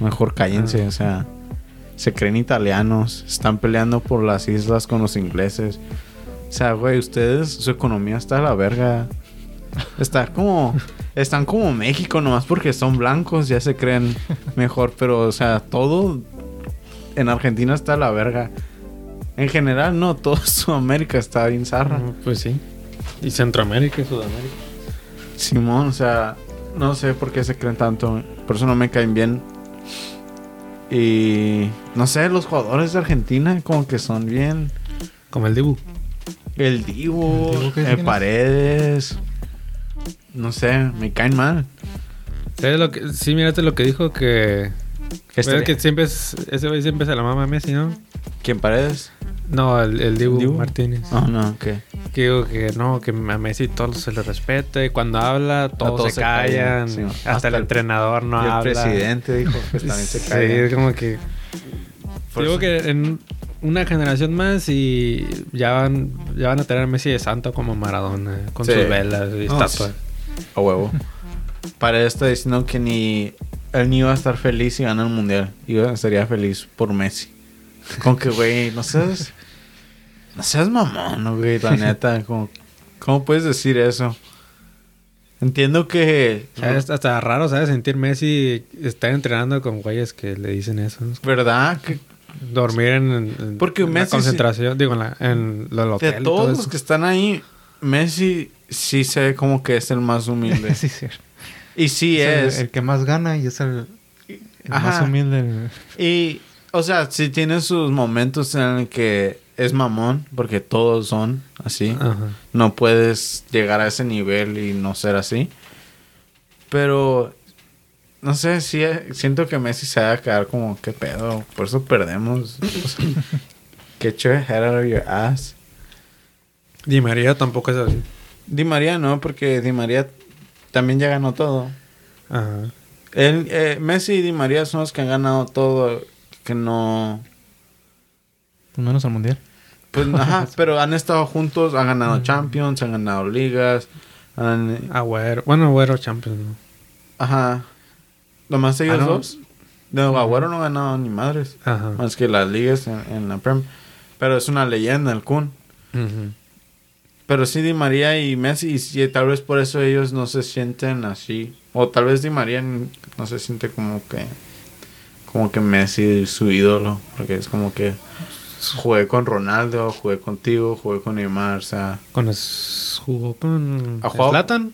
Mejor cállense, Ah. o sea, se creen italianos, están peleando por las islas con los ingleses. O sea, güey, ustedes, su economía está a la verga. Está como, están como México nomás porque son blancos, ya se creen mejor, pero, o sea, todo en Argentina está a la verga. En general, no, todo Sudamérica está bien zarra. pues sí. Y Centroamérica y Sudamérica. Simón, o sea, no sé por qué se creen tanto. Por eso no me caen bien. Y no sé, los jugadores de Argentina como que son bien. Como el Dibu. El Divo, ¿El Dibu el ¿Quién es? Paredes. No sé, me caen mal. ¿Sabes lo que, sí, mírate lo que dijo que... Este- que siempre es, ese güey siempre se la mama a Messi, ¿no? ¿Quién Paredes? No, el, el Dibu, ¿Dibu? Martínez. Ah, no, ok. Que digo que no, que a Messi todo se le respeta y cuando habla todos, todos se, se callan. callan, sí. hasta, Hasta el el- entrenador no y el habla. presidente dijo que también se Sí, cae. es como que... Por digo que en una generación más y ya van, ya van a tener a Messi de santo como Maradona, con Sí. sus velas y estatuas. A huevo. Paredes está diciendo que ni él ni iba a estar feliz si gana el mundial. Iba estaría feliz por Messi. Con que, güey, no seas. No seas mamón, ¿no, güey, la neta. Como, ¿Cómo puedes decir eso? Entiendo que. Es hasta raro, ¿sabes? Sentir Messi estar entrenando con güeyes que le dicen eso. ¿Verdad? Que Dormir en, en- Porque en la Messi sí- concentración, digo, en, la, en el hotel de y todo todos los que están ahí, Messi sí se ve como que es el más humilde. sí, sí. Y sí Es es. el, el que más gana y es el, el más humilde. Y, o sea, sí tiene sus momentos en el que es mamón, porque todos son así. Ajá. No puedes llegar a ese nivel y no ser así. Pero no sé, sí eh, siento que Messi se va a quedar como qué pedo, por eso perdemos. Get your head out of your ass. Di María tampoco es así. Di María no, porque Di María también ya ganó todo. Ajá. Él, eh, Messi y Di María son los que han ganado todo, que no... Pues menos al mundial. Pues, ajá, pero han estado juntos, han ganado Champions, han ganado ligas, han... Agüero. Bueno, Agüero Champions, ¿no? Ajá. Nomás ellos Ah, no. dos. No, Agüero no ha ganado ni madres. Ajá. Más que las ligas en, en la Prem. Pero es una leyenda el Kun. Ujú. Pero sí Di María y Messi, y sí, tal vez por eso ellos no se sienten así. O tal vez Di María no se siente como que... Como que Messi es su ídolo. Porque es como que... Jugué con Ronaldo, jugué contigo, jugué con Neymar, o sea... Con es- jugó con ¿Ha jugado? Zlatan.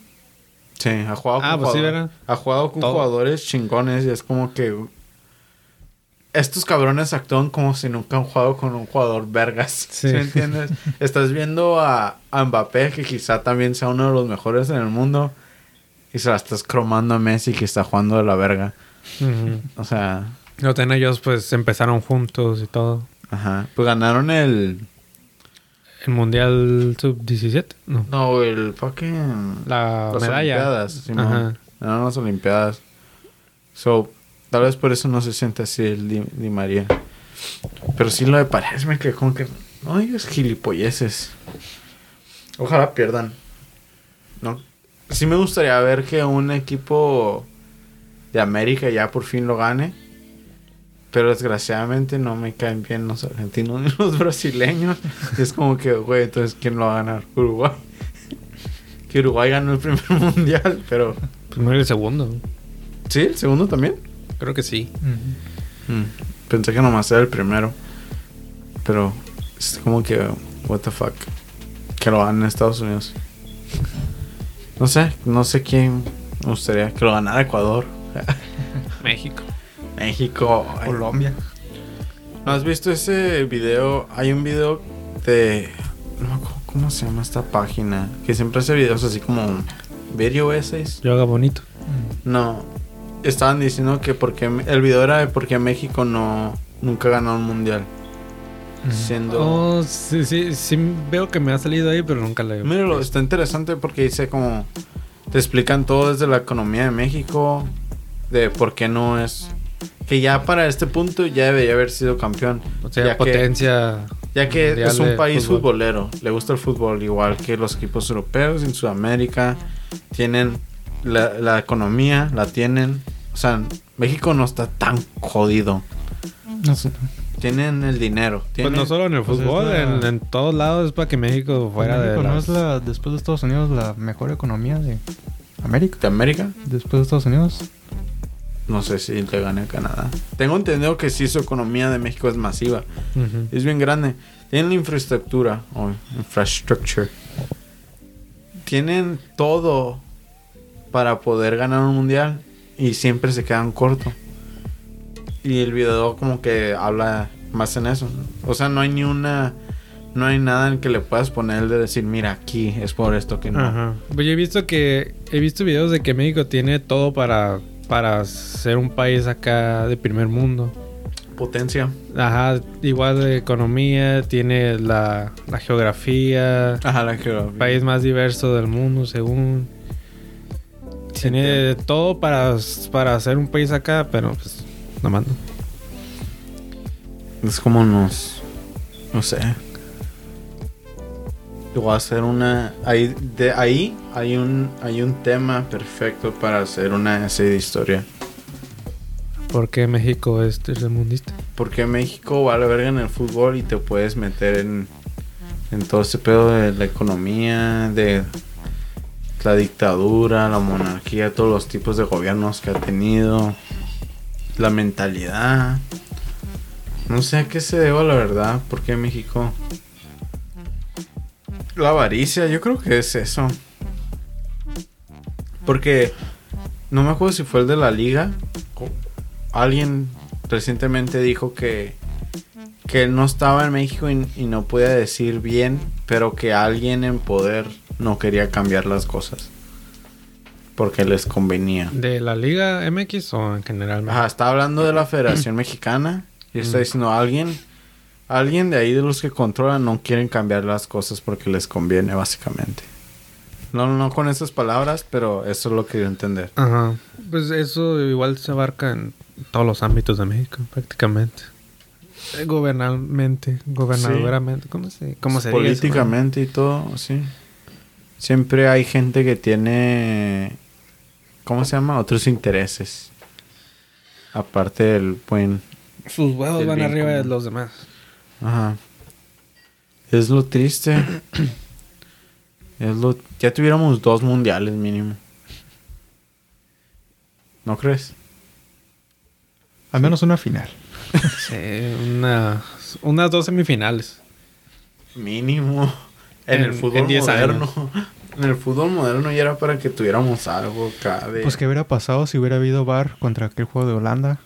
Sí, ha jugado Ah, con pues sí, jugador- ¿verdad? Ha jugado con Todo. jugadores chingones y es como que estos cabrones actúan como si nunca han jugado con un jugador vergas. Sí. ¿Sí entiendes? Estás viendo a, a Mbappé, que quizá también sea uno de los mejores en el mundo, y se la estás cromando a Messi, que está jugando de la verga. O sea, Lo ten ellos pues empezaron juntos y todo. Ajá. Pues ganaron el. El Mundial Sub-17. No. No, el fucking. La las medalla. Olimpiadas, Simón. Ajá. Ganaron las Olimpiadas. So, tal vez por eso no se siente así el Di, Di María. Pero sí lo de Paredes me quedé como que. No digas gilipolleces. Ojalá pierdan. No. Sí me gustaría ver que un equipo de América ya por fin lo gane. Pero desgraciadamente no me caen bien los argentinos ni los brasileños. Es como que, güey, entonces ¿quién lo va a ganar? Uruguay. Que Uruguay ganó el primer mundial, pero... Primero y el segundo. ¿Sí? ¿El segundo también? Creo que sí. Mm, Pensé que nomás era el primero. Pero es como que, what the fuck. Que lo ganen en Estados Unidos. No sé, no sé quién me gustaría que lo ganara Ecuador. México. México. Colombia. ¿No has visto ese video? Hay un video de... No me acuerdo cómo se llama esta página. Que siempre hace videos así como... Video essays. Yoga bonito. No. Estaban diciendo que porque... El video era de por qué México no... Nunca ganó un mundial. Siendo... Oh, sí, sí, sí veo que me ha salido ahí, pero nunca le Míralo, está interesante porque dice como... Te explican todo desde la economía de México. De por qué no es... Que ya para este punto ya debería haber sido campeón. O sea, ya que- potencia. Ya que es un país fútbol. futbolero, le gusta el fútbol igual que los equipos europeos en Sudamérica. Tienen la, la economía, la tienen. O sea, México no está tan jodido. No sé. Tienen el dinero. Pues Tienen, no solo en el Pues fútbol, la- en, en todos lados es para que México fuera México de no las... es la, después de Estados Unidos, la mejor economía de América. de América. Después de Estados Unidos. No sé si le gane a Canadá. Tengo entendido que sí, su economía de México es masiva. Es bien grande. Tienen la infraestructura o infrastructure. Tienen todo para poder ganar un mundial y siempre se quedan cortos. Y el video como que habla más en eso. O sea, no hay ni una no hay nada en que le puedas poner de decir, mira, aquí es por esto que no. Ajá. Pues yo he visto que he visto videos de que México tiene todo para para ser un país acá de primer mundo. Potencia. Ajá, igual de economía, tiene la, la geografía, Ajá, la geografía. país más diverso del mundo según tiene todo para, para ser un país acá, pero pues no mando. Es como nos. No sé. Voy a hacer una. Ahí, de ahí hay un, hay un tema perfecto para hacer una essay de historia. ¿Por qué México es tercermundista? Porque México vale verga en el fútbol y te puedes meter en, en todo ese pedo de la economía, de la dictadura, la monarquía, todos los tipos de gobiernos que ha tenido, la mentalidad. No sé a qué se deba la verdad, porque México... La avaricia, yo creo que es eso. Porque no me acuerdo si fue el de la liga. Alguien recientemente dijo que, que él no estaba en México y, y no podía decir bien, pero que alguien en poder no quería cambiar las cosas. Porque les convenía. ¿De la Liga MX o en general? Ajá, está hablando de la Federación Mexicana y está Mm. diciendo alguien, alguien de ahí de los que controlan no quieren cambiar las cosas porque les conviene, básicamente. No, no con esas palabras, pero eso es lo que yo entender. Ajá. Pues eso igual se abarca en todos los ámbitos de México, prácticamente. Eh, Gobernalmente, gobernadoramente, ¿cómo se, cómo se dice Políticamente y todo, sí. Siempre hay gente que tiene, ¿cómo se llama? Otros intereses. Aparte del buen... Sus huevos van arriba de los demás. Ajá. Es lo triste. es lo... Ya tuviéramos dos mundiales mínimo. ¿No crees? Al menos una final. Sí, una, unas dos semifinales. Mínimo. En, el fútbol en 10 moderno. En el fútbol moderno ya era para que tuviéramos algo acá de... Pues, ¿qué hubiera pasado si hubiera habido VAR contra aquel juego de Holanda?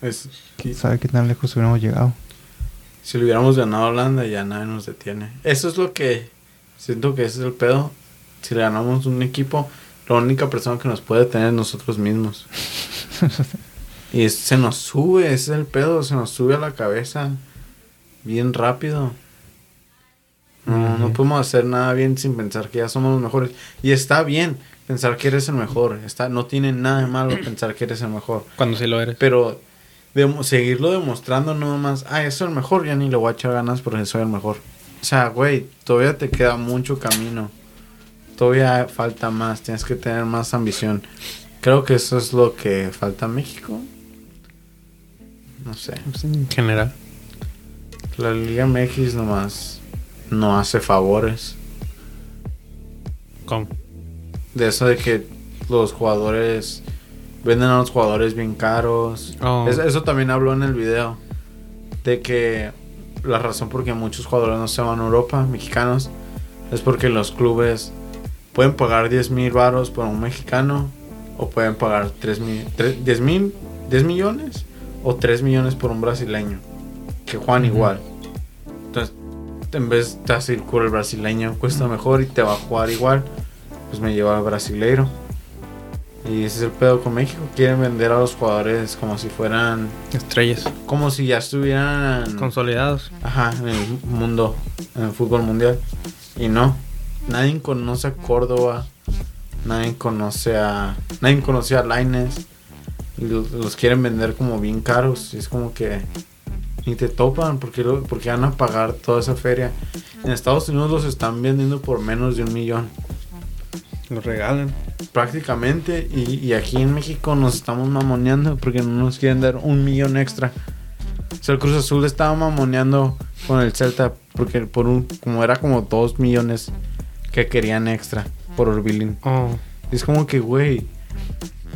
es que ¿Sabe qué tan lejos hubiéramos llegado? Si le hubiéramos ganado a Holanda ya nadie nos detiene. Eso es lo que... Siento que ese es el pedo. Si le ganamos un equipo, la única persona que nos puede detener es nosotros mismos. Y es- se nos sube, ese es el pedo, se nos sube a la cabeza bien rápido. No, no podemos hacer nada bien sin pensar que ya somos los mejores. Y está bien pensar que eres el mejor. Está, no tiene nada de malo pensar que eres el mejor. Cuando sí lo eres. Pero demo- seguirlo demostrando no más, ah, eso es el mejor, ya ni le voy a echar ganas porque soy el mejor. O sea, güey, todavía te queda mucho camino. Todavía falta más, tienes que tener más ambición. Creo que eso es lo que falta en México. No sé. Sí, en general. La Liga MX nomás no hace favores. ¿Cómo? De eso de que los jugadores venden a los jugadores bien caros. Oh. Es- eso también habló en el video. De que la razón por que muchos jugadores no se van a Europa, mexicanos, es porque los clubes pueden pagar 10 mil baros por un mexicano o pueden pagar 3 mil, 10 mil, 10 millones o 3 millones por un brasileño que juegan igual. Entonces, en vez de decir el brasileño cuesta mejor y te va a jugar igual, pues me lleva al brasileiro. Y ese es el pedo con México. Quieren vender a los jugadores como si fueran. Estrellas. Como si ya estuvieran. Consolidados. Ajá, en el mundo. En el fútbol mundial. Y no. Nadie conoce a Córdoba. Nadie conoce a. Nadie conoce a Laines. Y lo- los quieren vender como bien caros. Y es como que. Ni te topan. Porque, lo, porque van a pagar toda esa feria. En Estados Unidos los están vendiendo por menos de un millón. Los regalan. Prácticamente y, y aquí en México nos estamos mamoneando porque no nos quieren dar un millón extra. O sea, el Cruz Azul estaba mamoneando con el Celta porque por un como era como dos millones que querían extra por Orbilín. Oh. Es como que, güey,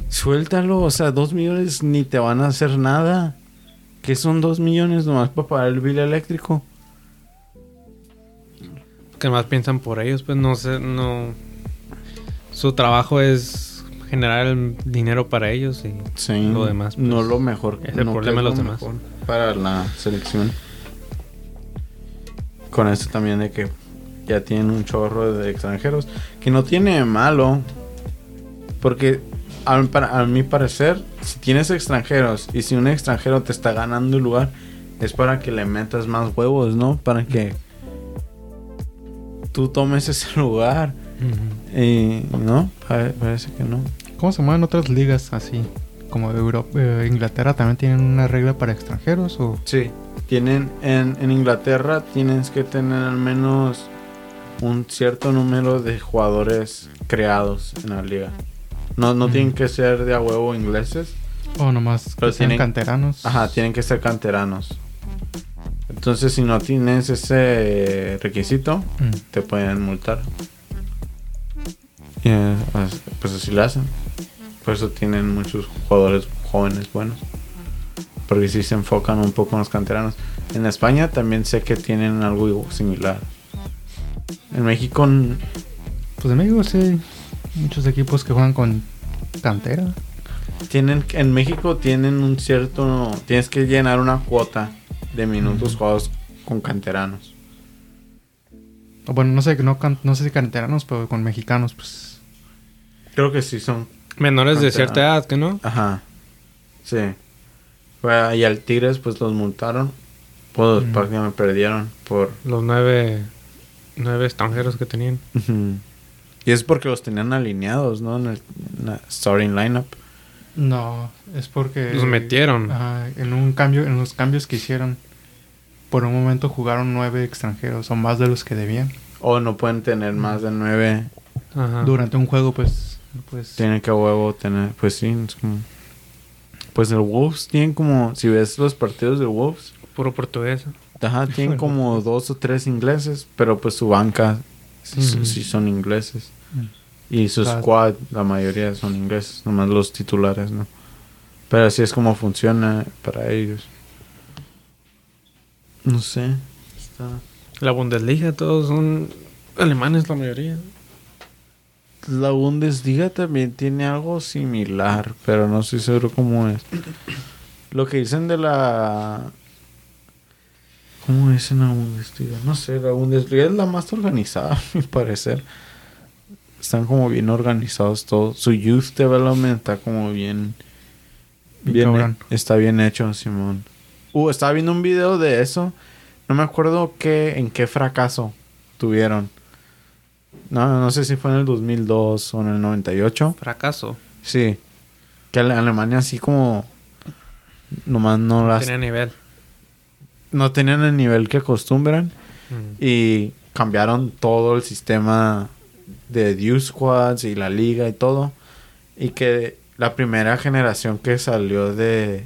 suéltalo, o sea, dos millones ni te van a hacer nada. ¿Qué son dos millones nomás para pagar el bill eléctrico? Que más piensan por ellos, pues no sé, no. Su trabajo es generar el dinero para ellos y Sí, Lo demás, pues, no lo mejor. es el no problema de los lo demás. Para la selección. Con esto también de que ya tienen un chorro de extranjeros. Que no tiene malo. Porque a, para- a mi parecer, si tienes extranjeros y si un extranjero te está ganando el lugar, es para que le metas más huevos, ¿no? Para que tú tomes ese lugar. Y no, pare- parece que no. ¿Cómo se mueven otras ligas así? Como de Europa, eh, Inglaterra también tienen una regla para extranjeros o Sí, tienen en, en Inglaterra tienes que tener al menos un cierto número de jugadores creados en la liga. No, no Mm. tienen que ser de a huevo ingleses. o nomás Pero que sean tienen- canteranos. Ajá, tienen que ser canteranos. Entonces, si no tienes ese requisito, Mm. te pueden multar. Y, as- pues así lo hacen. Por eso tienen muchos jugadores jóvenes buenos. Porque sí se enfocan un poco en los canteranos. En España también sé que tienen algo similar. En México Pues en México sí hay muchos equipos que juegan con cantera. tienen en México tienen un cierto tienes que llenar una cuota de minutos jugados con canteranos. Bueno, no sé, no, can- no sé si canteranos, pero con mexicanos, pues. Creo que sí son. Menores de cierta edad, ¿que no? Ajá. Sí. Fue- Y al Tigres, pues los multaron. Pues Mm. prácticamente perdieron por. Los nueve, nueve extranjeros que tenían. Y es porque los tenían alineados, ¿no? En el en la starting lineup. No, es porque... Los metieron. Ajá, en un cambio, en los cambios que hicieron, por un momento jugaron nueve extranjeros, o más de los que debían. O no pueden tener más de nueve. Ajá. Durante un juego, pues... pues Tienen que a huevo tener. Pues sí, es como. Pues el Wolves tienen como. Si ves los partidos del Wolves. Puro portugués. Ajá, tienen como dos o tres ingleses. Pero pues su banca. Sí, son ingleses. Mm. Y su Claro. squad, la mayoría son ingleses. Nomás los titulares, ¿no? Pero así es como funciona para ellos. No sé. Está. La Bundesliga, todos son alemanes la mayoría. La Bundesliga también tiene algo similar, pero no estoy seguro cómo es. Lo que dicen de la... ¿Cómo es en la Bundesliga? No sé, la Bundesliga es la más organizada, a mi parecer. Están como bien organizados todos. Su youth development está como bien... Bien está bien hecho, Simón. Uh, estaba viendo un video de eso. No me acuerdo qué, en qué fracaso tuvieron. No, no sé si fue en el 2002 o en el 98. Fracaso. Sí. Que Ale- Alemania así como... Nomás no las... Tenía nivel. No tenían el nivel que acostumbran. Mm. Y cambiaron todo el sistema de youth squads y la liga y todo. Y que la primera generación que salió de,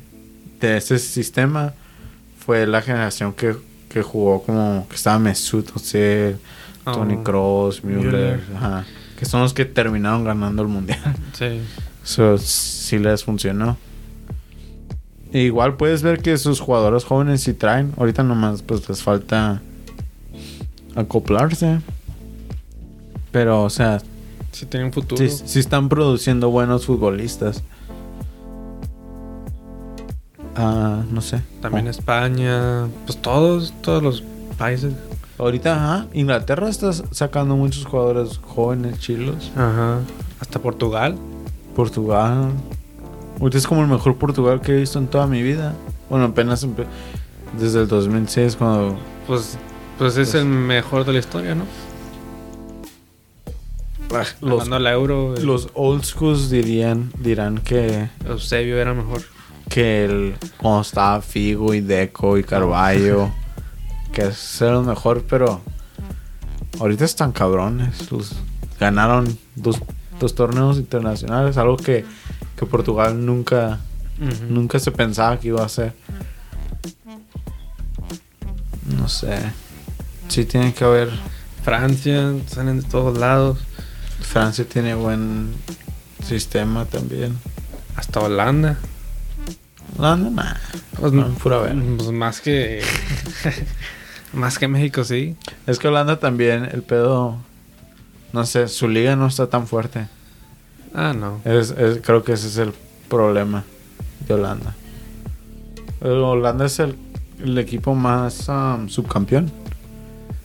de ese sistema fue la generación que, que jugó como que estaba Mesut Özil, Tony Oh, Kroos, Müller, Müller. ajá, que son los que terminaron ganando el mundial. Sí. So, sí les funcionó. E igual puedes ver que sus jugadores jóvenes sí traen. Ahorita nomás pues les falta acoplarse. Pero, o sea, Sí tenía un futuro. sí, sí están produciendo buenos futbolistas. Ah, no sé. También Oh. España. Pues todos, todos los países. Ahorita, ajá, Inglaterra está sacando muchos jugadores jóvenes, chilos. Ajá. Hasta Portugal. Portugal. Ahorita es como el mejor Portugal que he visto en toda mi vida. Bueno, apenas desde el 2006 cuando... Pues, pues es Pues- el mejor de la historia, ¿no? Los, Ganando la Euro. el los old schools dirían, dirán que, Eusebio era mejor. que el, cuando estaba Figo y Deco y Carballo, que es el mejor, pero ahorita están cabrones. Los, ganaron dos, dos torneos internacionales, algo que, que Portugal nunca, nunca se pensaba que iba a hacer. No sé. Sí tiene que haber... Francia, salen de todos lados. Francia tiene buen sistema también. Hasta Holanda. Holanda, nah. Pues, No, pura ver. pues más que. más que México, sí. Es que Holanda también, el pedo... No sé, su liga no está tan fuerte. Ah, no. Es, es- creo que ese es el problema de Holanda. El Holanda es el, el equipo más um, subcampeón.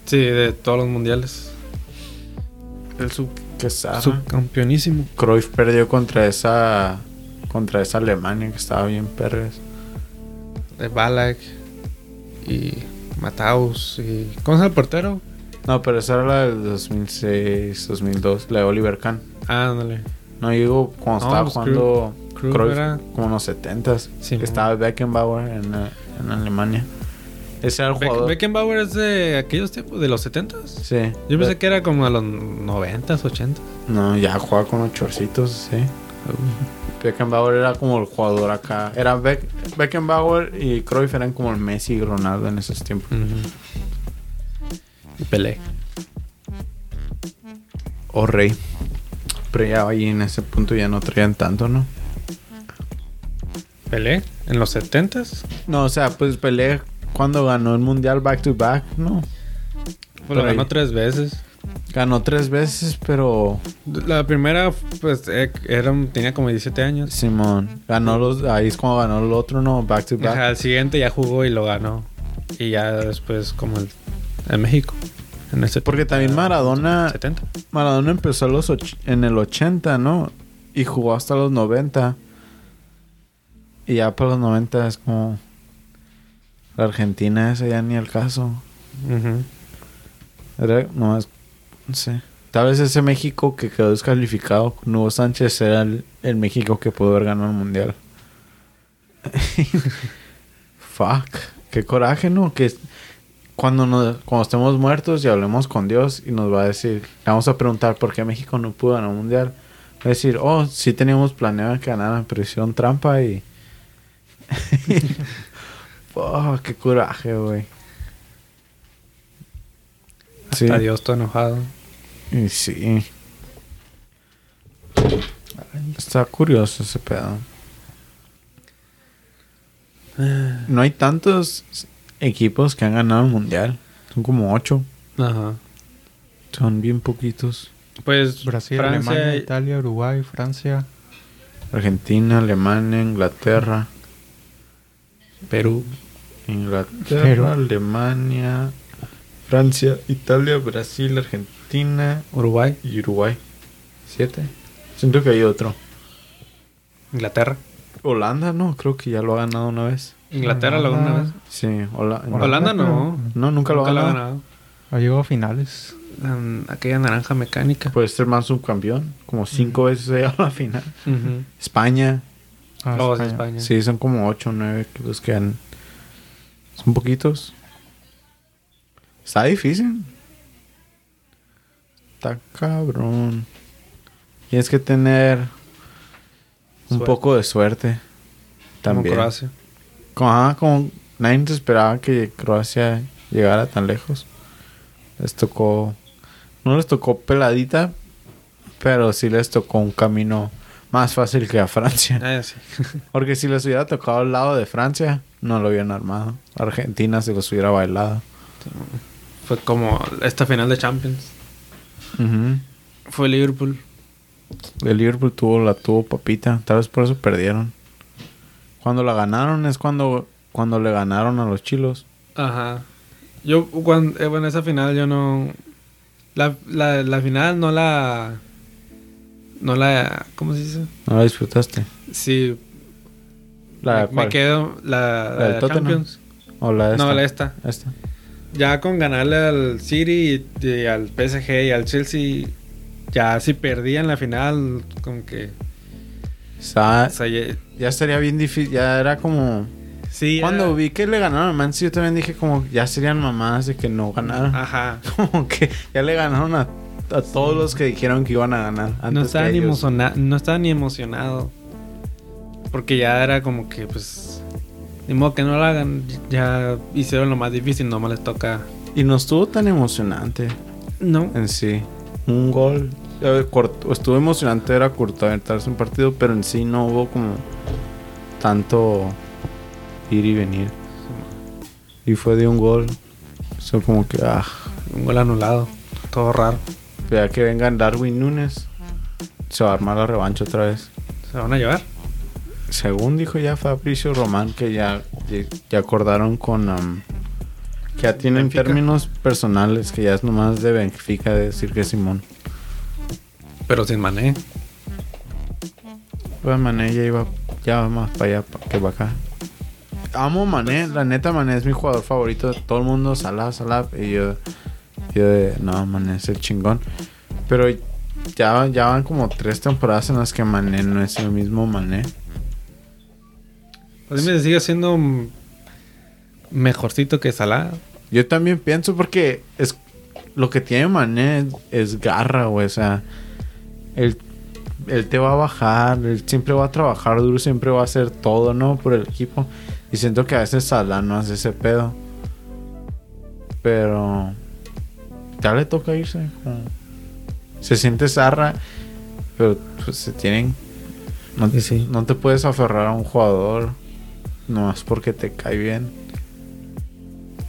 Sí, de todos los mundiales. El sub, Que subcampeonísimo. Cruyff perdió contra esa contra esa Alemania que estaba bien perres. De Balak. Y Mataus. Y. ¿Cómo llama el portero? No, pero esa era la del 2006, 2002, la de Oliver Kahn. Ah, ándale. No, yo digo cuando No, estaba pues jugando Cruyff Cruyff, era- como en los 70s, Sí, estaba Beckenbauer en, eh, en Alemania. Ese era el jugador. Beckenbauer es de aquellos tiempos, de los 70s. Sí. Yo pensé Be- que era como a los 90s, 80s. No, ya jugaba con los chorcitos, sí. Beckenbauer era como el jugador acá. Era Beck- Beckenbauer y Cruyff eran como el Messi y Ronaldo en esos tiempos. Y Pelé. O Rey. Pero ya ahí en ese punto ya no traían tanto, ¿no? ¿Pelé? ¿En los 70s? No, o sea, pues Pelé cuando ganó el mundial back to back, ¿no? Pues lo ganó tres veces. Ganó tres veces, pero La primera, pues, eh, era, tenía como 17 años. Simón ganó los. Ahí es cuando ganó el otro, ¿no? Back to back. Ajá, el siguiente ya jugó y lo ganó. Y ya después, como el, en México. En ese Porque también Maradona, 70. Maradona empezó los och- en el 80, ¿no? Y jugó hasta los 90. Y ya para los 90 es como... La Argentina esa ya ni el caso. Era nomás... Sé. Tal vez ese México que quedó descalificado con Hugo Sánchez era el, el México que pudo haber ganado el Mundial. Fuck. Qué coraje, ¿no? Que cuando, nos, cuando estemos muertos y hablemos con Dios y nos va a decir... Le vamos a preguntar por qué México no pudo ganar el Mundial. Va a decir, oh, sí teníamos planeado que ganaran, pero hicieron trampa y... Fuck, qué coraje, güey. Sí. Hasta Dios todo enojado. Y sí. Está curioso ese pedo. No hay tantos equipos que han ganado el mundial. Son como ocho. Ajá. Son bien poquitos. Pues Brasil, Francia Alemania, Italia, Uruguay, Francia. Argentina, Alemania, Inglaterra. Perú. Inglaterra, Alemania, Francia, Italia, Brasil, Argentina Uruguay. y Uruguay. Siete. Siento que hay otro. Inglaterra. Holanda, no, creo que ya lo ha ganado una vez. Inglaterra lo ganó una vez. Sí, Hola- Holanda no. No, nunca lo ha Nunca ganado. Ha llegado a finales. Aquella naranja mecánica. Puede ser más subcampeón. Como cinco veces ha llegado a la final. España. Ah, Oh, es España. España. Sí, son como ocho o nueve los que han... Son poquitos. Está difícil. Está cabrón. Tienes que tener un Suerte. poco de suerte. Como También. Croacia. Como, ajá, como nadie se esperaba que Croacia llegara tan lejos. Les tocó. No les tocó peladita, pero sí les tocó un camino más fácil que a Francia. Ah, sí. Porque si les hubiera tocado al lado de Francia, no lo hubieran armado. Argentina se los hubiera bailado. Fue como esta final de Champions. Ujú. Fue Liverpool. El Liverpool tuvo la tuvo papita, tal vez por eso perdieron. Cuando la ganaron es cuando cuando le ganaron a los chilos. Ajá. Yo, cuando, eh, bueno, esa final yo no... La, la, la final no la... No la... ¿Cómo se dice? No la disfrutaste. Sí. ¿La me, quedo... La, ¿La Tottenham? Champions. ¿O la esta? No, la esta. Esta. Ya con ganarle al City y, y al PSG y al Chelsea... Ya si perdían la final, como que... O sea, ya- ya estaría bien difícil, ya era como... sí, Cuando era- vi que le ganaron al Man City, yo también dije como ya serían mamadas de que no ganaron. Ajá. Como que ya le ganaron a, a todos los que dijeron que iban a ganar. Antes No estaba, que ni ellos. no estaba ni emocionado. Porque ya era como que, pues. Ni modo que no lo hagan. Ya hicieron lo más difícil, no más les toca. Y no estuvo tan emocionante No. en sí. Un gol. corto- estuvo emocionante, era corto aventarse un partido, pero en sí no hubo como tanto ir y venir. Y fue de un gol. Eso como que, ah, Un gol anulado. Todo raro. vea que vengan Darwin Núñez. Se va a armar la revancha otra vez. ¿Se van a llevar? Según dijo ya Fabricio Román, que ya, ya, acordaron con... um, que ya tienen Benfica. términos personales, que ya es nomás de Benfica de decir que es Simón. Pero sin mané. Pues Mané ya iba ya va más para allá que para acá. Amo Mané, la neta Mané es mi jugador favorito. Todo el mundo, Salah, Salah. Y yo, yo de, no, Mané es el chingón. Pero ya, ya van como tres temporadas en las que Mané no es el mismo Mané. Pues me sigue siendo mejorcito que Salah. Yo también pienso porque es lo que tiene Mané es, es garra, güey. O sea, él, él te va a bajar, él siempre va a trabajar duro, siempre va a hacer todo, ¿no? Por el equipo. Y siento que a veces Salah no hace ese pedo. Pero ya le toca irse. como- Se siente zarra, pero pues se tienen. No, Sí, sí. no te puedes aferrar a un jugador nomás porque te cae bien.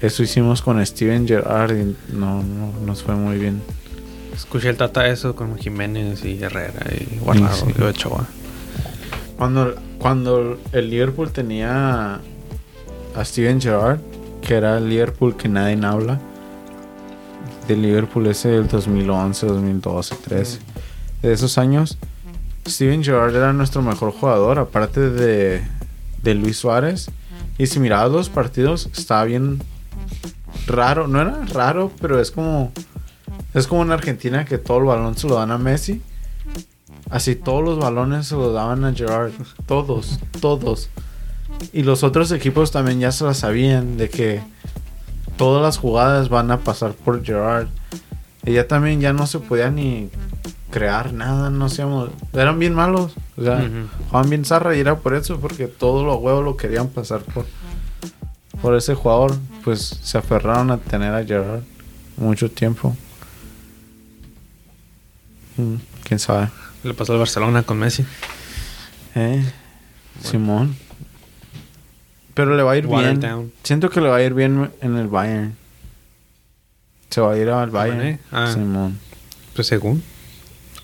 Eso hicimos con Steven Gerrard y no, no nos fue muy bien. Escuché el Tata eso con Jiménez y Herrera y Guardado Sí, sí. y Ochoa. Cuando, cuando el Liverpool tenía a Steven Gerrard, que era el Liverpool que nadie habla, de Liverpool ese del 2011, 2012, 13. De esos años, Steven Gerrard era nuestro mejor jugador, aparte de, de Luis Suárez. Y si mirabas los partidos, estaba bien raro. No era raro, pero es como. Es como en Argentina que todo el balón se lo dan a Messi. Así todos los balones se los daban a Gerard. Todos, todos. Y los otros equipos también ya se la sabían de que todas las jugadas van a pasar por Gerard. Ella también ya no se podía ni crear nada, no seamos. Eran bien malos. O sea, Ujú. jugaban bien zarra y era por eso, porque todos los huevos lo querían pasar por, por ese jugador. Pues se aferraron a tener a Gerard mucho tiempo. Mm, Quién sabe. Le pasó al Barcelona con Messi. Eh, Simón. Pero le va a ir bien. Siento que le va a ir bien en el Bayern. Se va a ir al Bayern. Ah. Simón. Pues según.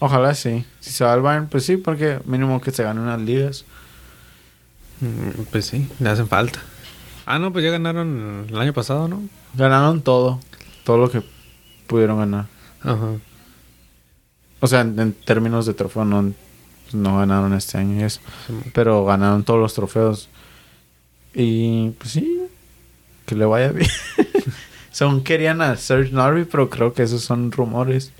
Ojalá sí. Si se va al Bayern, pues sí, porque mínimo que se gane unas ligas. Mm, Pues sí, le hacen falta. Ah, no, pues ya ganaron el año pasado, ¿no? Ganaron todo. Todo lo que pudieron ganar. Ajá. O sea, en, en términos de trofeo no, no ganaron este año y eso. Pero ganaron todos los trofeos. Y pues sí, que le vaya bien. Según querían a Serge Gnabry, pero creo que esos son rumores.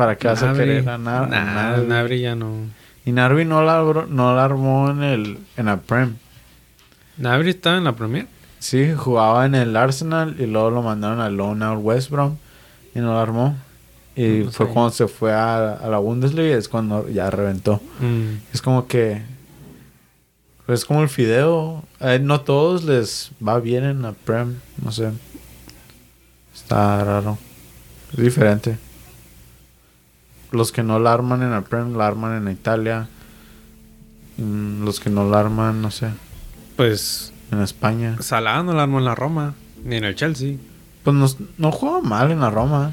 ¿Para qué vas a querer a Nah, Gnabry? Gnabry ya no. Y Gnabry no la, no la armó en, el, en la Prem. Gnabry estaba en la Premier. Sí, jugaba en el Arsenal y luego lo mandaron al Lone Out West Brom y no la armó. Y No fue sé. cuando se fue a, a la Bundesliga y es cuando ya reventó. Mm. Es como que. Es como el fideo. Eh, no todos les va bien en la Prem. No sé. Está raro. Es diferente. Los que no la arman en la Prem la arman en Italia. Mm, Los que no la arman, no sé. Pues En España. Salah no la armó en la Roma, ni en el Chelsea. Pues no, no juega mal en la Roma.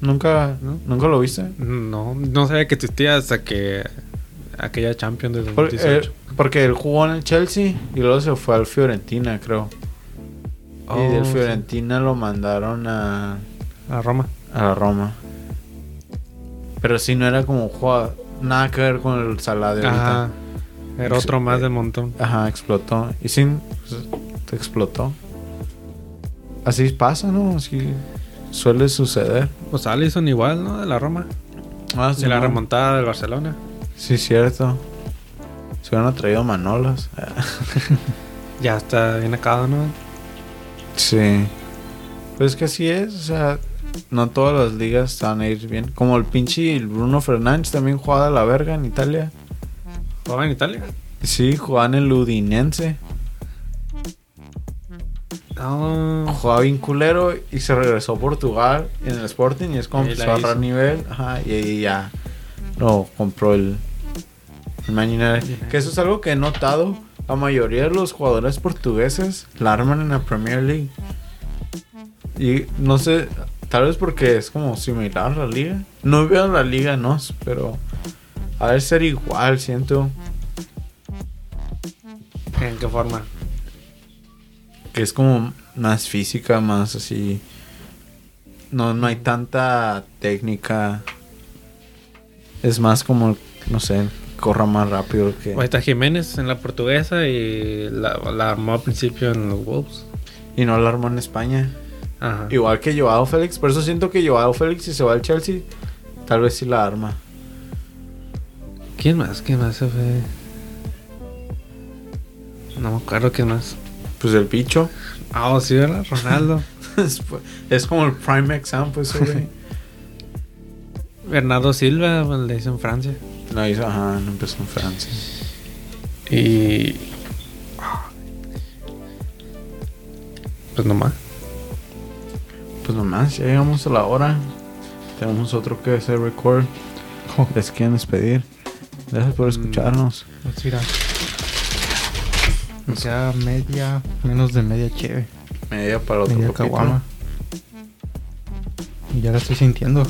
Nunca, ¿No? nunca lo viste. No, no sabía que existía hasta que aquella Champions de Por- 2018. eh, porque él jugó en el Chelsea y luego se fue al Fiorentina, creo. Oh, y del sí. Fiorentina lo mandaron a, A Roma. a la Roma. Pero sí, no era como juega nada que ver con el Salah de ahorita. Ajá. Era otro más del montón. Ajá, explotó. Y sí, pues, explotó. Así pasa, ¿no? Así suele suceder. Pues Allison igual, ¿no? De la Roma. Ah, De la remontada del Barcelona. Sí, cierto. Se hubieran traído Manolas. Ya está bien acabado, ¿no? Sí. Pues es que así es, o sea, no todas las ligas van a ir bien. Como el pinche Bruno Fernández también jugaba de la verga en Italia. ¿Jugaba en Italia? Sí, jugaba en el Udinense. No. Jugaba bien culero y se regresó a Portugal en el Sporting y es como empezó a agarrar nivel. Ajá, y ahí ya lo compró el, el Man United. Que eso es algo que he notado. La mayoría de los jugadores portugueses la arman en la Premier League. Y no sé, tal vez porque es como similar a la liga. No veo la liga, no, pero a ver ser igual, siento ¿En qué forma? que es como más física, más así. No, no hay tanta técnica. Es más como, no sé, corra más rápido que. Ahí está Jiménez en la portuguesa y la, la armó al principio en los Wolves. Y no la armó en España. Ajá. Igual que Joao Félix. Por eso siento que Joao Félix, si se va al Chelsea, tal vez sí la arma. ¿Quién más? ¿Quién más se fue? No me acuerdo quién más. Pues el bicho. Ah, oh, sí, ¿verdad? Ronaldo. es, es como el prime example, ese güey. Bernardo Silva, pues, le hizo en Francia. No hizo, ajá, no empezó en Francia. Y. Pues nomás. Pues nomás, ya llegamos a la hora. Tenemos otro que hacer record. Oh, Les quieren despedir. Gracias por escucharnos. pues mira. Me queda media, menos de media cheve. Media para otro Media caguama. Y ya la estoy sintiendo.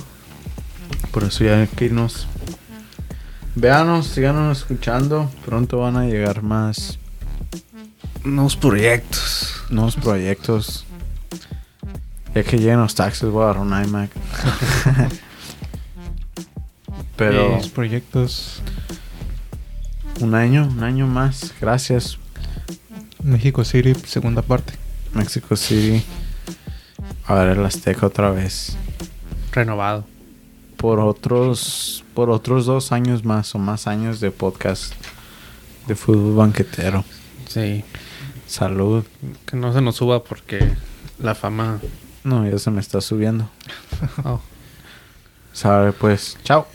Por eso ya hay que irnos. Véanos, síganos escuchando. Pronto van a llegar más Nuevos proyectos. nuevos proyectos. Ya que lleguen los taxes, voy a agarrar un iMac. Pero Los proyectos un año, un año más. Gracias, México City, segunda parte. Mexico City. A ver el Azteca otra vez. Renovado. Por otros, por otros dos años más o más años de podcast de fútbol banquetero. Sí. Salud. Que no se nos suba porque la fama. No, ya se me está subiendo. Oh. Sabe pues. Chao.